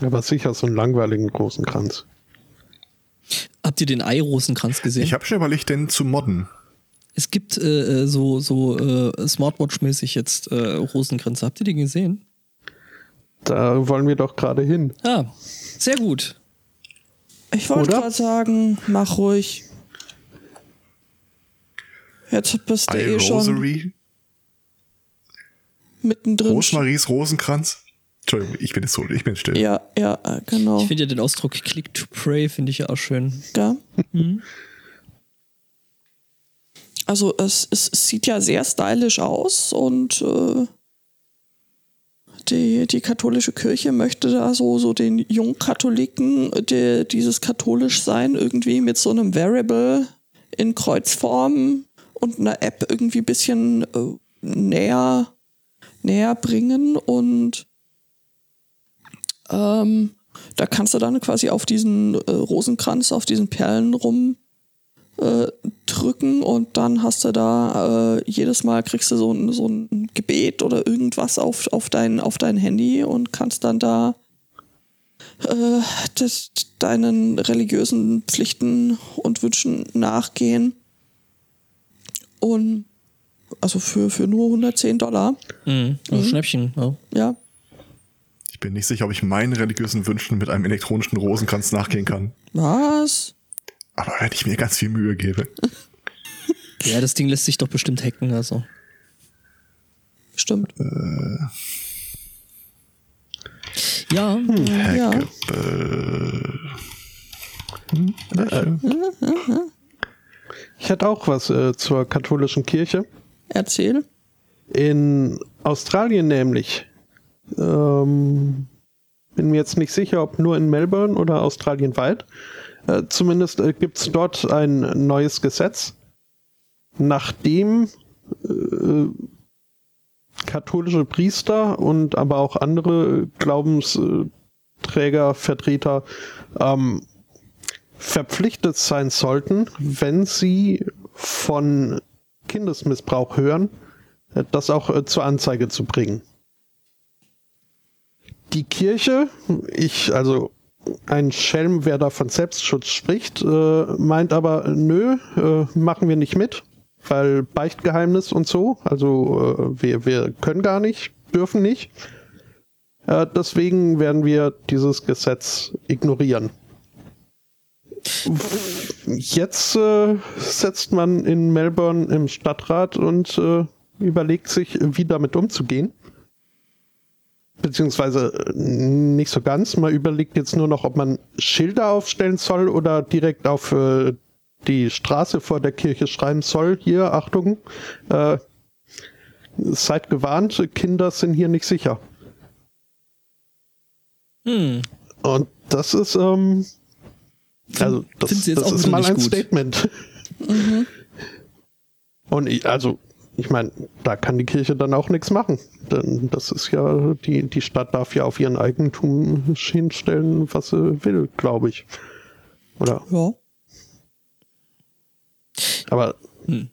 Aber sicher so einen langweiligen großen Kranz. Habt ihr den Ei-Rosenkranz gesehen? Ich habe schon überlegt, den zu modden. es gibt äh, äh, so, so äh, Smartwatch-mäßig jetzt äh, Rosenkränze. Habt ihr die gesehen? Da wollen wir doch gerade hin. Ah, sehr gut. Ich wollte gerade sagen, mach ruhig. Jetzt bist du eh schon mittendrin. Rosemaries Rosenkranz. Entschuldigung, ich bin jetzt so, ich bin still. Ja, ja, genau. Ich finde ja den Ausdruck Click to Pray, finde ich ja auch schön. Ja. Mhm. Also es, es sieht ja sehr stylisch aus und äh, die, die katholische Kirche möchte da so, so den Jungkatholiken, die, dieses katholisch sein, irgendwie mit so einem Variable in Kreuzform und einer App irgendwie ein bisschen äh, näher, näher bringen und ähm, da kannst du dann quasi auf diesen äh, Rosenkranz, auf diesen Perlen rum äh, drücken und dann hast du da äh, jedes Mal kriegst du so ein, so ein Gebet oder irgendwas auf, auf, dein, auf dein Handy und kannst dann da äh, das, deinen religiösen Pflichten und Wünschen nachgehen. Und also für, für nur 110 Dollar, Mhm. Also Schnäppchen. Ja. ja. Bin nicht sicher, ob ich meinen religiösen Wünschen mit einem elektronischen Rosenkranz nachgehen kann. Was? Aber wenn ich mir ganz viel Mühe gebe. [LAUGHS] ja, das Ding lässt sich doch bestimmt hacken. Also. Stimmt. Ja, Ja. Hacke, äh, Ich hätte auch was äh, zur katholischen Kirche. Erzähl. In Australien nämlich. Ähm, bin mir jetzt nicht sicher, ob nur in Melbourne oder australienweit. Äh, zumindest äh, gibt es dort ein neues Gesetz, nachdem äh, katholische Priester und aber auch andere Glaubensträger, Vertreter ähm, verpflichtet sein sollten, wenn sie von Kindesmissbrauch hören, äh, das auch äh, zur Anzeige zu bringen. Die Kirche, ich, also ein Schelm, wer da von Selbstschutz spricht, äh, meint aber, nö, äh, machen wir nicht mit, weil Beichtgeheimnis und so, also äh, wir, wir können gar nicht, dürfen nicht. Äh, deswegen werden wir dieses Gesetz ignorieren. Jetzt äh, setzt man in Melbourne im Stadtrat und äh, überlegt sich, wie damit umzugehen. Beziehungsweise äh, nicht so ganz. Man überlegt jetzt nur noch, ob man Schilder aufstellen soll oder direkt auf äh, die Straße vor der Kirche schreiben soll, hier, Achtung, äh, seid gewarnt, Kinder sind hier nicht sicher. Hm. Und das ist, ähm, also das, das ist mal ein gut. Statement. Und ich, also, ich meine, da kann die Kirche dann auch nichts machen. Denn das ist ja, die, die Stadt darf ja auf ihren Eigentum hinstellen, was sie will, glaube ich. Oder, Ja. aber, Hm.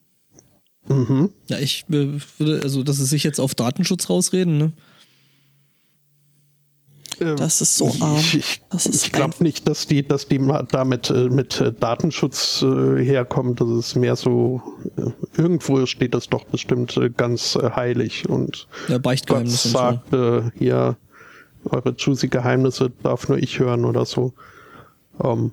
mhm. Ja, ich äh, würde, also, dass sie sich jetzt auf Datenschutz rausreden, ne? Äh, Das ist so arm. Ich, ich, glaube nicht, dass die, dass die damit äh, mit äh, Datenschutz äh, herkommen. Das ist mehr so, irgendwo steht das doch bestimmt ganz heilig und Ja, Gott und so. sagt, hier, eure juicy Geheimnisse darf nur ich hören oder so. Ähm,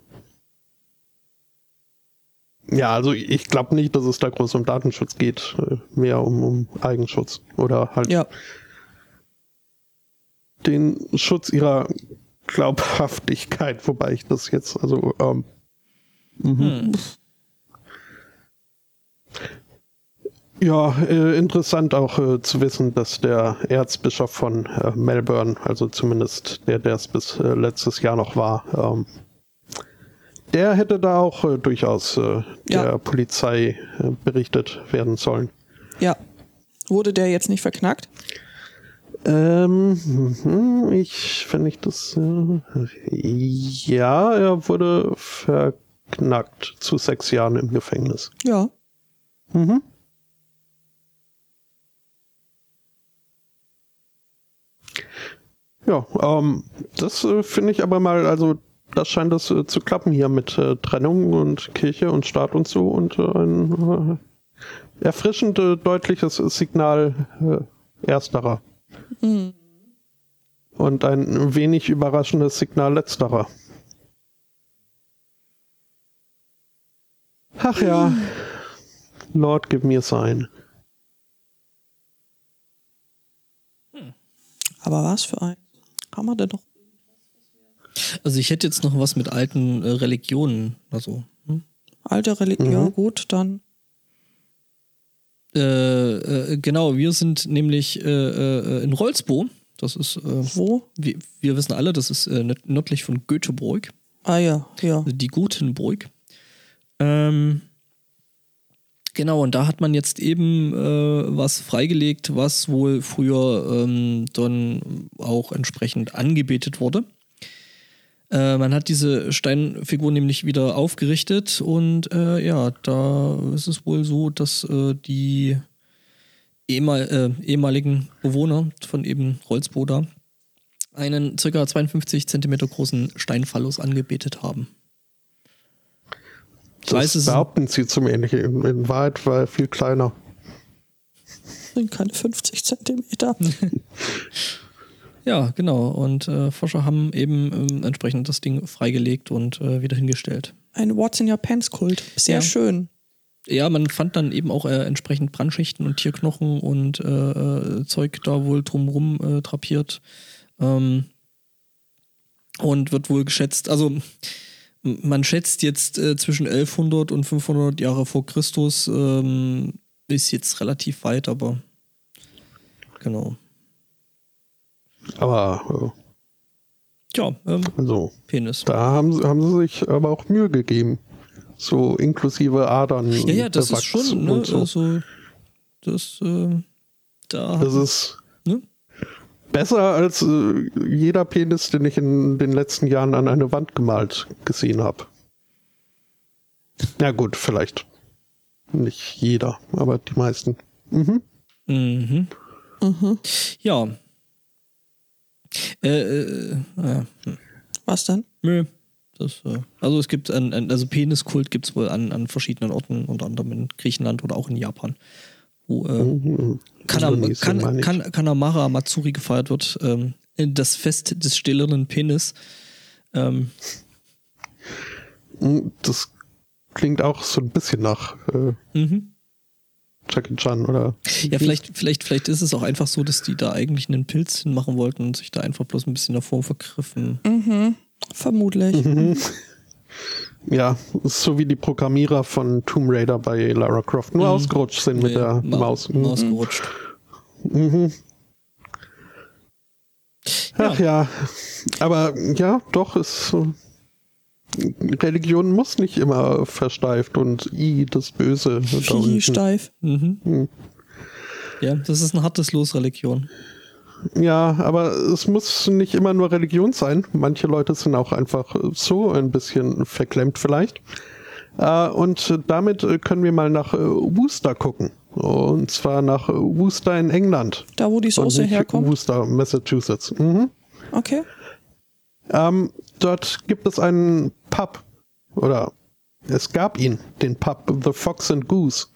ja, also ich glaube nicht, dass es da groß um Datenschutz geht, mehr um, um Eigenschutz oder halt Ja. Den Schutz ihrer Glaubhaftigkeit, wobei ich das jetzt, also, ähm, Hm. ja, äh, interessant auch äh, zu wissen, dass der Erzbischof von äh, Melbourne, also zumindest der, der es bis äh, letztes Jahr noch war, ähm, der hätte da auch äh, durchaus äh, der Ja. Polizei berichtet werden sollen. Ja. Wurde der jetzt nicht verknackt? Ähm, mhm, ich, wenn ich das, äh, ja, er wurde verknackt zu sechs Jahren im Gefängnis. Ja. Mhm. Ja, ähm, das äh, finde ich aber mal, also das scheint das äh, zu klappen hier mit äh, Trennung und Kirche und Staat und so und äh, ein erfrischend deutliches Signal ersterer. Mhm. Und ein wenig überraschendes Signal letzterer. Ach ja, Lord, give me a sign. Aber was für ein? Haben wir denn noch? Also ich hätte jetzt noch was mit alten äh, Religionen, also hm? Alte Religion, ja Mhm. gut, dann. Äh, äh, genau, wir sind nämlich äh, äh, in Rolsbo. Das ist, Wo? wir, wir wissen alle, das ist nördlich von Göteborg, Ah ja, ja. die Gutenburg. Ähm, genau, und da hat man jetzt eben was freigelegt, was wohl früher ähm, dann auch entsprechend angebetet wurde. Äh, man hat diese Steinfigur nämlich wieder aufgerichtet und äh, ja, da ist es wohl so, dass äh, die ehemal, äh, ehemaligen Bewohner von eben Rolsbo da einen ca. 52 Zentimeter großen Steinphallus angebetet haben. Ich Das weiß, behaupten sie zum Ähnlichen. In, in Wahrheit war er viel kleiner. Sind keine 50 Zentimeter. [LAUGHS] Ja, genau. Und äh, Forscher haben eben ähm, entsprechend das Ding freigelegt und äh, wieder hingestellt. Ein What's in Your Pants Kult. Sehr Ja. schön. Ja, man fand dann eben auch äh, entsprechend Brandschichten und Tierknochen und äh, äh, Zeug da wohl drumrum äh, drapiert. Ähm, und wird wohl geschätzt, also man schätzt jetzt zwischen 1100 und 500 Jahre vor Christus, ähm, ist jetzt relativ weit, aber genau. Aber Ja, ähm, äh, also, Penis. da haben, sie- haben sie sich aber auch Mühe gegeben. So inklusive Adern. Ja, ja, das ist schon, ne, so. also, das, äh, da, Das ist ne? besser als äh, jeder Penis, den ich in den letzten Jahren an eine Wand gemalt gesehen habe. Ja gut, vielleicht nicht jeder, aber die meisten. Mhm. Mhm. Mhm. Ja. Äh, äh, äh, Was denn? nö. Das, äh, also es gibt ein, ein also Peniskult gibt es wohl an, an verschiedenen Orten, unter anderem in Griechenland oder auch in Japan, wo äh, Mhm. Kanam, kan, kan, Kanamara Matsuri gefeiert wird. Ähm, das Fest des stillenden Penis. Ähm, Mhm, Das klingt auch so ein bisschen nach äh, mhm. Jackie Chan oder. Ja, vielleicht, vielleicht, vielleicht ist es auch einfach so, dass die da eigentlich einen Pilz hinmachen wollten und sich da einfach bloß ein bisschen davor vergriffen. Mhm. Vermutlich. Mhm. [LAUGHS] Ja, so wie die Programmierer von Tomb Raider bei Lara Croft nur ausgerutscht sind mit Nee, der Ma- Maus. Mhm. Maus gerutscht. Ach ja, aber ja, doch, es äh, Religion muss nicht immer versteift und i das Böse. [LAUGHS] da Wie unten. steif. Ja, das ist ein hartes Los, Religion. Ja, aber es muss nicht immer nur Religion sein. Manche Leute sind auch einfach so ein bisschen verklemmt vielleicht. Äh, Und damit äh, können wir mal nach äh, Worcester gucken. Und zwar nach Worcester in England. Da, wo die Soße herkommt. Worcester, Massachusetts. Mhm. Okay. Ähm, dort gibt es einen Pub. Oder es gab ihn, den Pub The Fox and Goose.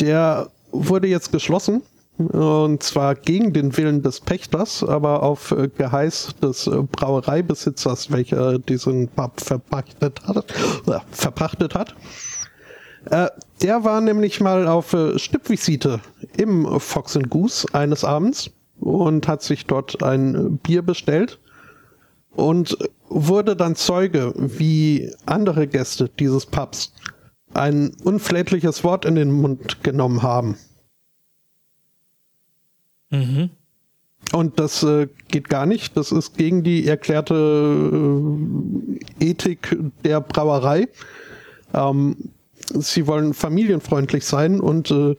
Der wurde jetzt geschlossen. Und zwar gegen den Willen des Pächters, aber auf Geheiß des Brauereibesitzers, welcher diesen Pub verpachtet hat. Äh, verpachtet hat. Äh, der war nämlich mal auf äh, Stippvisite im Fox and Goose eines Abends und hat sich dort ein Bier bestellt und wurde dann Zeuge, wie andere Gäste dieses Pubs ein unflätliches Wort in den Mund genommen haben. Mhm. Und das äh, geht gar nicht. Das ist gegen die erklärte äh, Ethik der Brauerei. Ähm, sie wollen familienfreundlich sein und äh,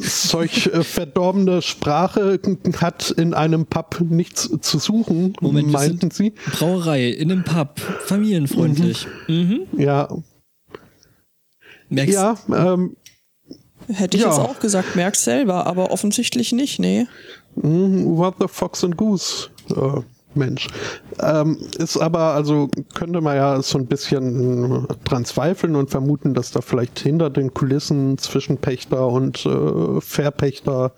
solch äh, verdorbene Sprache hat in einem Pub nichts zu suchen, Moment, meinten sie. Brauerei in einem Pub, familienfreundlich. Mhm. Ja, Merkst, ja, ähm, Hätte ich Ja. jetzt auch gesagt, merk's selber, aber offensichtlich nicht, nee. Mm, What the Fox and Goose, äh, Mensch. Ähm, ist aber, also könnte man ja so ein bisschen dran zweifeln und vermuten, dass da vielleicht hinter den Kulissen zwischen Pächter und äh, Verpächter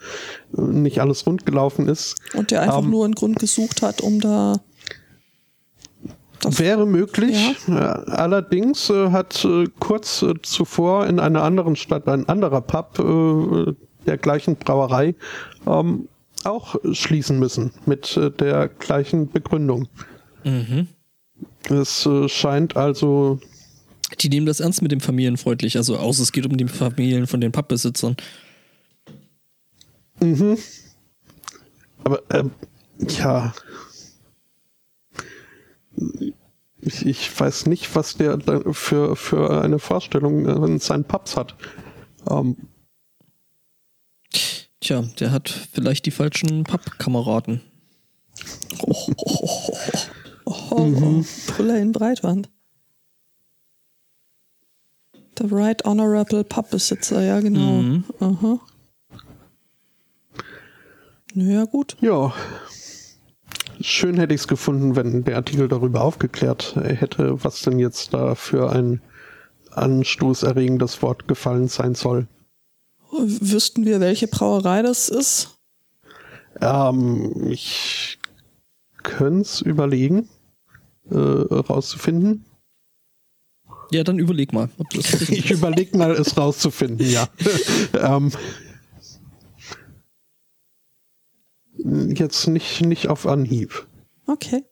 äh, nicht alles rund gelaufen ist. Und der einfach Ähm, nur einen Grund gesucht hat, um da. Das- Wäre möglich. Äh, allerdings äh, hat äh, kurz äh, zuvor in einer anderen Stadt ein anderer Pub äh, der gleichen Brauerei ähm, auch schließen müssen mit äh, der gleichen Begründung. Mhm. Es äh, scheint also, Die nehmen das ernst mit dem familienfreundlich, also außer es geht um die Familien von den Pubbesitzern. aber ähm, ja, ich, ich weiß nicht, was der für, für eine Vorstellung äh, in seinen Pubs hat. Ähm, Tja, der hat vielleicht die falschen Pappkameraden. Oh, oh, oh, oh, oh, oh, Brille in Breitwand. The Right Honorable Pubbesitzer, ja genau. Mhm. Aha. Naja, gut. Ja. Schön hätte ich es gefunden, wenn der Artikel darüber aufgeklärt hätte, was denn jetzt da für ein anstoßerregendes Wort gefallen sein soll. Wüssten wir, welche Brauerei das ist? Ähm, ich könnte es überlegen, äh, rauszufinden. Ja, dann überleg mal. Ob das [LAUGHS] Ich überlege mal, es rauszufinden, ja. [LAUGHS] ähm, jetzt nicht, nicht auf Anhieb. Okay.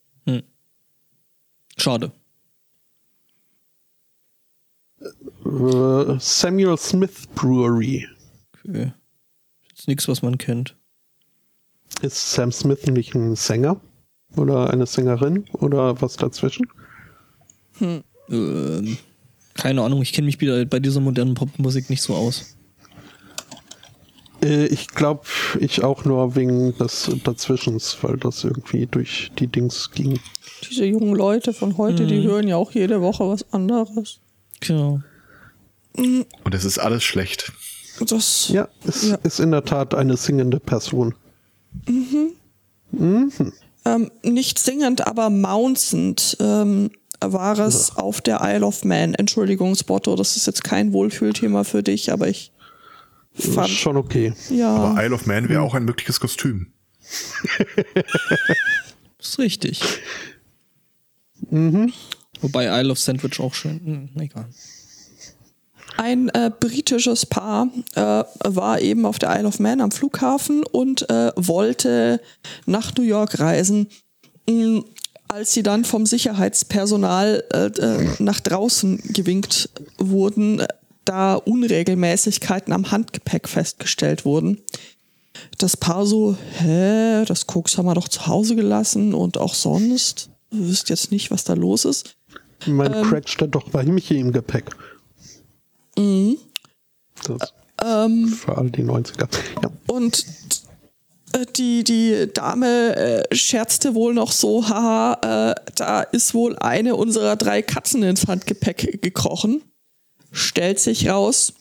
Schade. Äh, Samuel Smith Brewery. Okay. Ist nichts, was man kennt. Ist Sam Smith nicht ein Sänger? Oder eine Sängerin? Oder was dazwischen? Ähm, keine Ahnung, ich kenne mich wieder bei dieser modernen Popmusik nicht so aus. Äh, ich glaube, ich auch nur wegen des Dazwischens, weil das irgendwie durch die Dings ging. Diese jungen Leute von heute, die hören ja auch jede Woche was anderes. Genau. Und es ist alles schlecht. Das, Ja, es Ja. ist in der Tat eine singende Person. Ähm, nicht singend, aber mounsend ähm, war es auf der Isle of Man. Entschuldigung, Spotto, das ist jetzt kein Wohlfühlthema für dich, aber ich fand, Schon okay. ja, Aber Isle of Man wäre auch ein mögliches Kostüm. [LAUGHS] Ist richtig. Wobei Isle of Sandwich auch schön. Hm, egal. Ein äh, britisches Paar äh, war eben auf der Isle of Man am Flughafen und äh, wollte nach New York reisen. Mm, als sie dann vom Sicherheitspersonal äh, äh, nach draußen gewinkt wurden, äh, da Unregelmäßigkeiten am Handgepäck festgestellt wurden. Das Paar so, hä, das Koks haben wir doch zu Hause gelassen und auch sonst. Du wisst jetzt nicht, was da los ist. Mein ähm, Crack steht doch bei Michi im Gepäck. Mhm. Das ähm, für all die 90er. Ja. Und äh, die, die Dame äh, scherzte wohl noch so, haha, äh, da ist wohl eine unserer drei Katzen ins Handgepäck gekrochen. Stellt sich raus,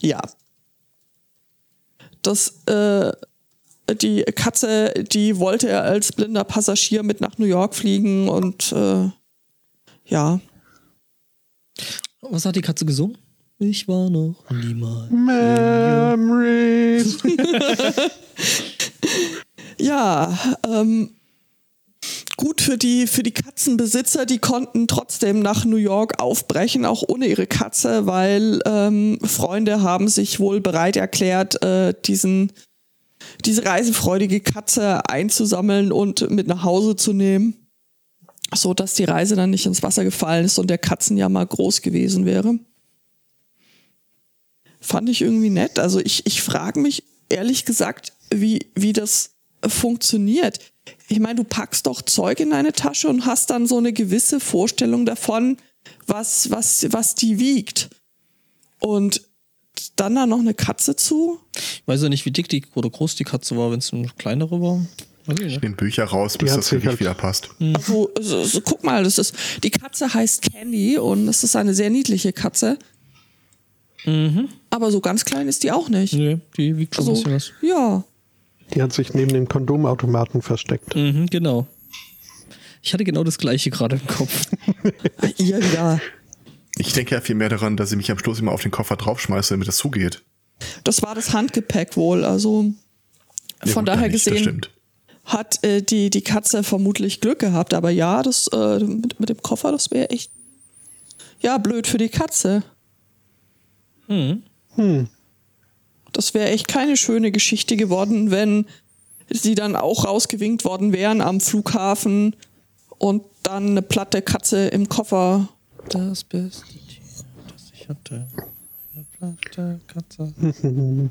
ja. Das, äh, die Katze, die wollte er als blinder Passagier mit nach New York fliegen und äh, ja. Was hat die Katze gesungen? Ich war noch niemals. Memories. [LAUGHS] ja, ähm, gut für die, für die Katzenbesitzer, die konnten trotzdem nach New York aufbrechen, auch ohne ihre Katze, weil ähm, Freunde haben sich wohl bereit erklärt, äh, diesen, diese reisefreudige Katze einzusammeln und mit nach Hause zu nehmen, so dass die Reise dann nicht ins Wasser gefallen ist und der Katzenjammer groß gewesen wäre fand ich irgendwie nett. Also ich, ich frage mich ehrlich gesagt, wie, wie das funktioniert. Ich meine, du packst doch Zeug in deine Tasche und hast dann so eine gewisse Vorstellung davon, was, was, was die wiegt. Und dann da noch eine Katze zu? Ich weiß ja nicht, wie dick die oder groß die Katze war, wenn es eine kleinere war. Ich nehme Bücher raus, bis das Gewicht halt wieder passt. Also, also, also, guck mal, das ist, die Katze heißt Candy und das ist eine sehr niedliche Katze. Mhm. Aber so ganz klein ist die auch nicht. Nee, die wiegt schon also, ein bisschen was. Ja. Die hat sich neben den Kondomautomaten versteckt. Mhm, genau. Ich hatte genau das gleiche gerade im Kopf. [LAUGHS] Ihr wieder. Ich denke ja viel mehr daran, dass ich mich am Schluss immer auf den Koffer draufschmeiße, damit das zugeht. Das war das Handgepäck wohl. Also ja, von gut, daher nicht, gesehen hat äh, die, die Katze vermutlich Glück gehabt. Aber ja, das äh, mit, mit dem Koffer, das wäre echt ja blöd für die Katze. Hm. Hm. Das wäre echt keine schöne Geschichte geworden, wenn sie dann auch rausgewinkt worden wären am Flughafen und dann eine platte Katze im Koffer. Das beste Tier, das ich hatte. Eine platte Katze. [LAUGHS]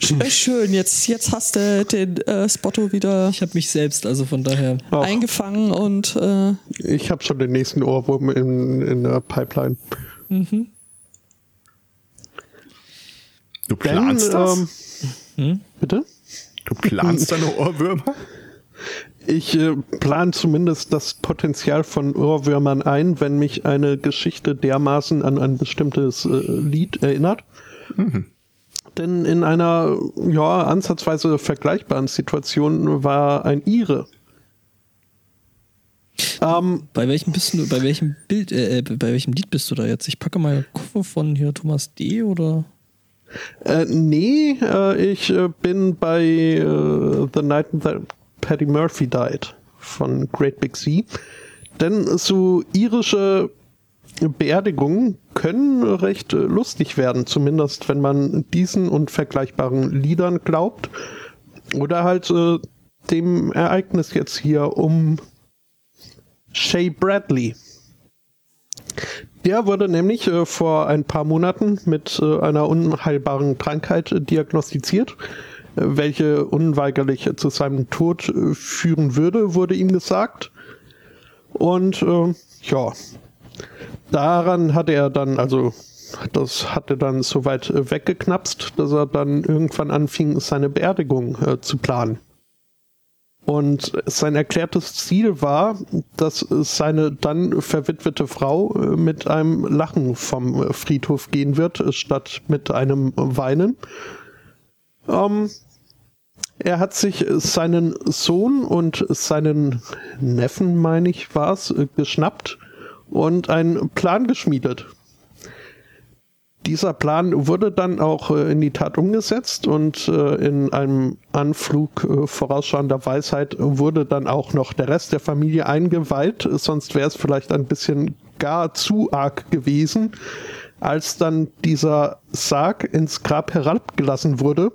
so Schön, jetzt, jetzt hast du den äh, Spotto wieder. Ich habe mich selbst, also von daher. Auch. Eingefangen und. Äh, ich habe schon den nächsten Ohrwurm in, in der Pipeline. Mhm. Du planst Denn, das? Ähm, hm? Bitte? Du planst deine Ohrwürmer? Ich äh, plane zumindest das Potenzial von Ohrwürmern ein, wenn mich eine Geschichte dermaßen an ein bestimmtes äh, Lied erinnert. Mhm. Denn in einer ja ansatzweise vergleichbaren Situation war ein Ire ähm, bei welchem bist du, bei welchem Bild, äh, äh, bei welchem Lied bist du da jetzt? Ich packe mal Koffer von hier Thomas D. oder? Äh, nee, äh, ich äh, bin bei äh, The Night That Patty Murphy Died von Great Big Sea. Denn so irische Beerdigungen können recht lustig werden, zumindest wenn man diesen und vergleichbaren Liedern glaubt. Oder halt dem Ereignis jetzt hier um Shay Bradley. Der wurde nämlich äh, vor ein paar Monaten mit äh, einer unheilbaren Krankheit äh, diagnostiziert, äh, welche unweigerlich zu seinem Tod äh, führen würde, wurde ihm gesagt. Und äh, ja, daran hat er dann, also das hatte dann soweit weggeknapst, dass er dann irgendwann anfing, seine Beerdigung zu planen. Und sein erklärtes Ziel war, dass seine dann verwitwete Frau äh, mit einem Lachen vom Friedhof gehen wird, statt mit einem Weinen. Ähm, er hat sich seinen Sohn und seinen Neffen, meine ich, war es, geschnappt und einen Plan geschmiedet dieser Plan wurde dann auch äh, in die Tat umgesetzt und äh, in einem Anflug äh, vorausschauender Weisheit wurde dann auch noch der Rest der Familie eingeweiht, sonst wäre es vielleicht ein bisschen gar zu arg gewesen, als dann dieser Sarg ins Grab herabgelassen wurde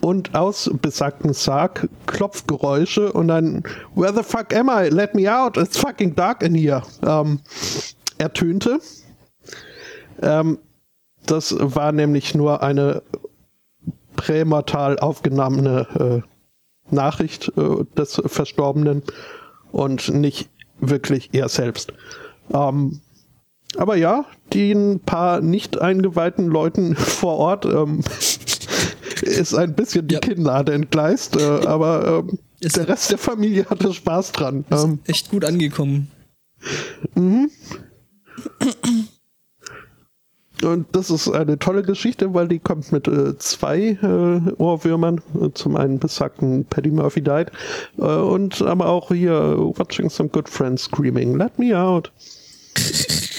und aus besagten Sarg Klopfgeräusche und dann Where the fuck am I? Let me out, it's fucking dark in here. Ähm, ertönte. Ähm, das war nämlich nur eine prämortal aufgenommene äh, Nachricht äh, des Verstorbenen und nicht wirklich er selbst. Ähm, aber ja, den paar nicht eingeweihten Leuten [LAUGHS] vor Ort ähm, [LAUGHS] ist ein bisschen die Ja. Kinnlade entgleist, äh, aber ähm, der Rest der Familie hatte Spaß dran. Ist Ähm, echt gut angekommen. Und das ist eine tolle Geschichte, weil die kommt mit äh, zwei äh, Ohrwürmern. Äh, Zum einen besagten Paddy Murphy died äh, und aber auch hier Watching Some Good Friends Screaming, Let Me Out. [LAUGHS]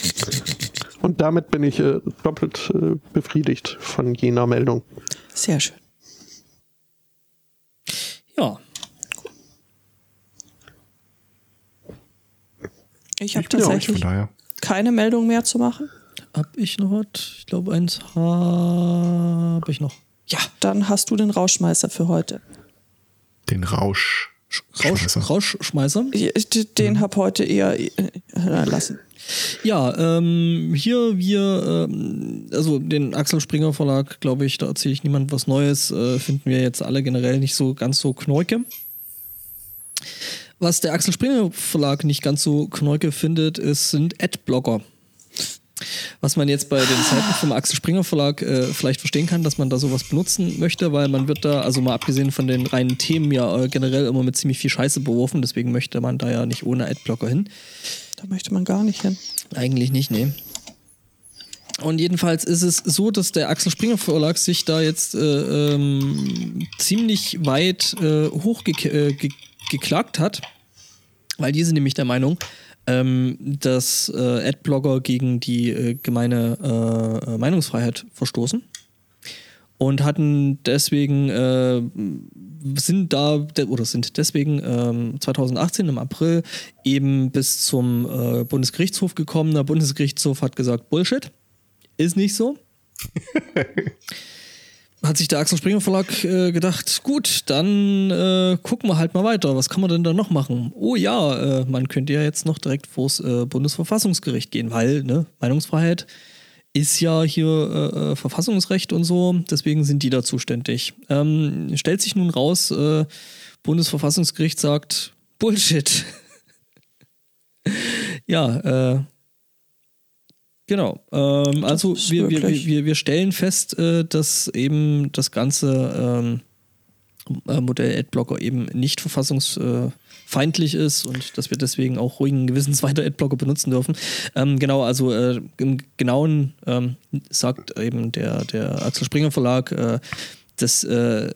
Und damit bin ich äh, doppelt äh, befriedigt von jener Meldung. Sehr schön. Ja. Ich habe Ich tatsächlich daher. keine Meldung mehr zu machen. Hab ich noch was? Ich glaube, eins habe ich noch. Ja, dann hast du den Rauschmeißer für heute. Den Rausch. Rausch, Schmeißer. Rauschschmeißer. Ich- Den hab heute eher äh, lassen. Ja, ähm, hier wir, ähm, also den Axel Springer Verlag, glaube ich, da erzähle ich niemand was Neues, äh, finden wir jetzt alle generell nicht so ganz so knorke. Was der Axel Springer Verlag nicht ganz so knorke findet, ist, sind Adblocker. Was man jetzt bei den Seiten vom Axel Springer Verlag äh, vielleicht verstehen kann, dass man da sowas benutzen möchte, weil man wird da, also mal abgesehen von den reinen Themen, ja äh, generell immer mit ziemlich viel Scheiße beworfen, deswegen möchte man da ja nicht ohne Adblocker hin. Da möchte man gar nicht hin. Eigentlich nicht, nee. Und jedenfalls ist es so, dass der Axel Springer Verlag sich da jetzt äh, ähm, ziemlich weit äh, hochgeklagt äh, ge hat, weil die sind nämlich der Meinung, ähm, dass äh, Adblogger gegen die äh, gemeine äh, Meinungsfreiheit verstoßen und hatten deswegen äh, sind da de- oder sind deswegen ähm, 2018 im April eben bis zum äh, Bundesgerichtshof gekommen. Der Bundesgerichtshof hat gesagt, Bullshit, ist nicht so. [LAUGHS] Hat sich der Axel Springer Verlag äh, gedacht, gut, dann äh, gucken wir halt mal weiter. Was kann man denn da noch machen? Oh ja, äh, man könnte ja jetzt noch direkt vors äh, Bundesverfassungsgericht gehen, weil ne, Meinungsfreiheit ist ja hier äh, äh, Verfassungsrecht und so, deswegen sind die da zuständig. Ähm, stellt sich nun raus, Bundesverfassungsgericht sagt Bullshit. [LAUGHS] ja, äh, genau. Ähm, also wir, wir, wir, wir stellen fest, äh, dass eben das ganze ähm, äh, Modell Adblocker eben nicht verfassungsfeindlich ist und dass wir deswegen auch ruhigen Gewissens weiter Adblocker benutzen dürfen. Ähm, genau, also äh, im Genauen ähm, sagt eben der, der Axel Springer Verlag, äh, dass äh,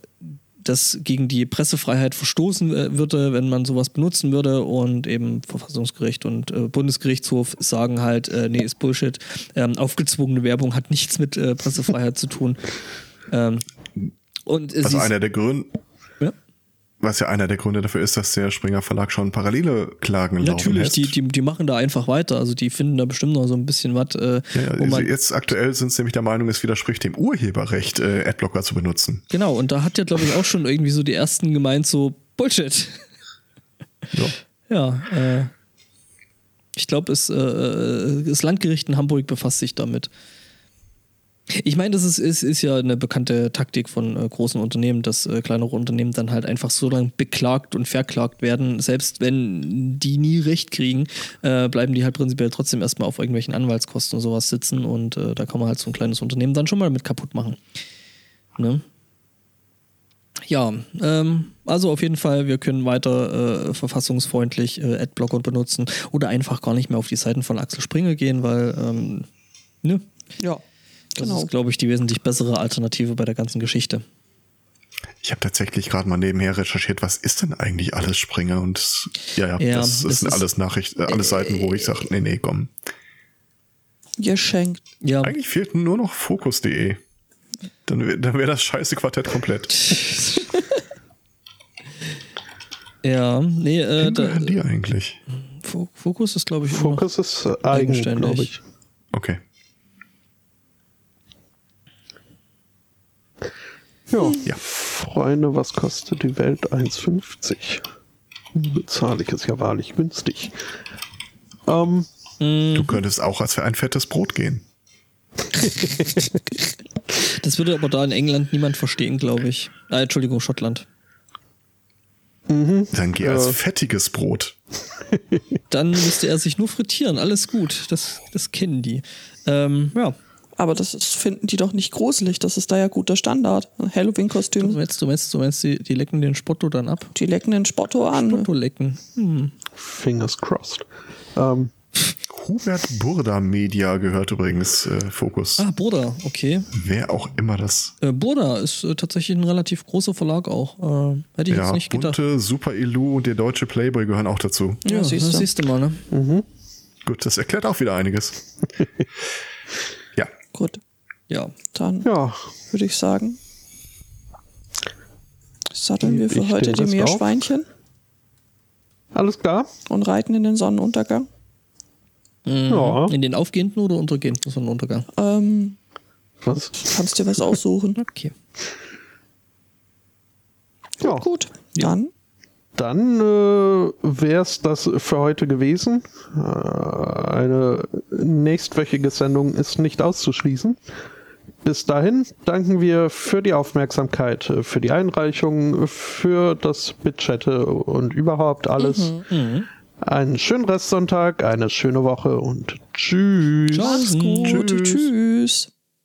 das gegen die Pressefreiheit verstoßen äh, würde, wenn man sowas benutzen würde und eben Verfassungsgericht und äh, Bundesgerichtshof sagen halt, äh, nee, ist Bullshit. Ähm, aufgezwungene Werbung hat nichts mit äh, Pressefreiheit zu tun. [LAUGHS] Ähm, und Also einer der Gründe? Was ja einer der Gründe dafür ist, dass der Springer Verlag schon parallele Klagen laufen Natürlich, die, die, die machen da einfach weiter. Also die finden da bestimmt noch so ein bisschen was, äh, ja, ja, also jetzt aktuell sind sie nämlich der Meinung, es widerspricht dem Urheberrecht, äh, Adblocker zu benutzen. Genau, und da hat ja, glaube ich, auch schon irgendwie so die ersten gemeint, so Bullshit. Ja. Ja, äh, ich glaube, es, äh, äh, das Landgericht in Hamburg befasst sich damit. Ich meine, das ist, ist, ist ja eine bekannte Taktik von äh, großen Unternehmen, dass äh, kleinere Unternehmen dann halt einfach so lange beklagt und verklagt werden. Selbst wenn die nie recht kriegen, äh, bleiben die halt prinzipiell trotzdem erstmal auf irgendwelchen Anwaltskosten und sowas sitzen und äh, da kann man halt so ein kleines Unternehmen dann schon mal mit kaputt machen. Ne? Ja, ähm, also auf jeden Fall, wir können weiter äh, verfassungsfreundlich äh, Adblocker benutzen oder einfach gar nicht mehr auf die Seiten von Axel Springer gehen, weil, ähm, ne? Ja, Das genau. ist, glaube ich, die wesentlich bessere Alternative bei der ganzen Geschichte. Ich habe tatsächlich gerade mal nebenher recherchiert, was ist denn eigentlich alles Springer? Und ja, ja, Ja, das, sind ist- alles Nachrichten, äh, alles Seiten, wo ich sage, nee, nee, komm. Geschenkt. Ja, Eigentlich fehlt nur noch Fokus.de. Dann wäre dann wär das scheiße Quartett komplett. [LAUGHS] ja, nee, äh, da, gehören die eigentlich? Fo- Fokus ist, glaube ich, Fokus ist äh, eigen, eigenständig. glaube ich. Okay. Ja. Ja. Freunde, was kostet die Welt? 1,50. Bezahle ich es ja wahrlich günstig. Ähm, Du könntest auch als für ein fettes Brot gehen. [LAUGHS] Das würde aber da in England niemand verstehen, glaube ich. Ah, Entschuldigung, Schottland. Dann geh als fettiges Brot. Dann müsste er sich nur frittieren. Alles gut. Das, das kennen die. Ähm, ja. Aber das ist, finden die doch nicht gruselig. Das ist da ja guter Standard. Ein Du Halloween-Kostüm. meinst, du meinst, du meinst die, die lecken den Spotto dann ab? Die lecken den Spotto an. Spotto lecken. Hm. fingers crossed. Ähm, Hubert Burda Media gehört übrigens äh, Fokus. Ah, Burda, okay. Wer auch immer das. Äh, Burda ist äh, tatsächlich ein relativ großer Verlag auch. Äh, hätte ich Ja, jetzt nicht gedacht. Bunte, Super Illu und der deutsche Playboy gehören auch dazu. Ja, Ja, siehst du. siehst du mal, ne? Gut, das erklärt auch wieder einiges. [LAUGHS] Gut, Ja. dann ja, würde ich sagen, satteln wir für Ich heute die Rest auf. Meerschweinchen alles klar. und reiten in den Sonnenuntergang. Ja, In den aufgehenden oder untergehenden Sonnenuntergang? Ähm, was? kannst dir was aussuchen. Okay. Ja, Gut, dann dann äh, wäre es das für heute gewesen. Äh, eine nächstwöchige Sendung ist nicht auszuschließen. Bis dahin danken wir für die Aufmerksamkeit, für die Einreichung, für das Bitchatte und überhaupt alles. Einen schönen Restsonntag, eine schöne Woche und tschüss. Mach's gut. Tschüss. Tschüss.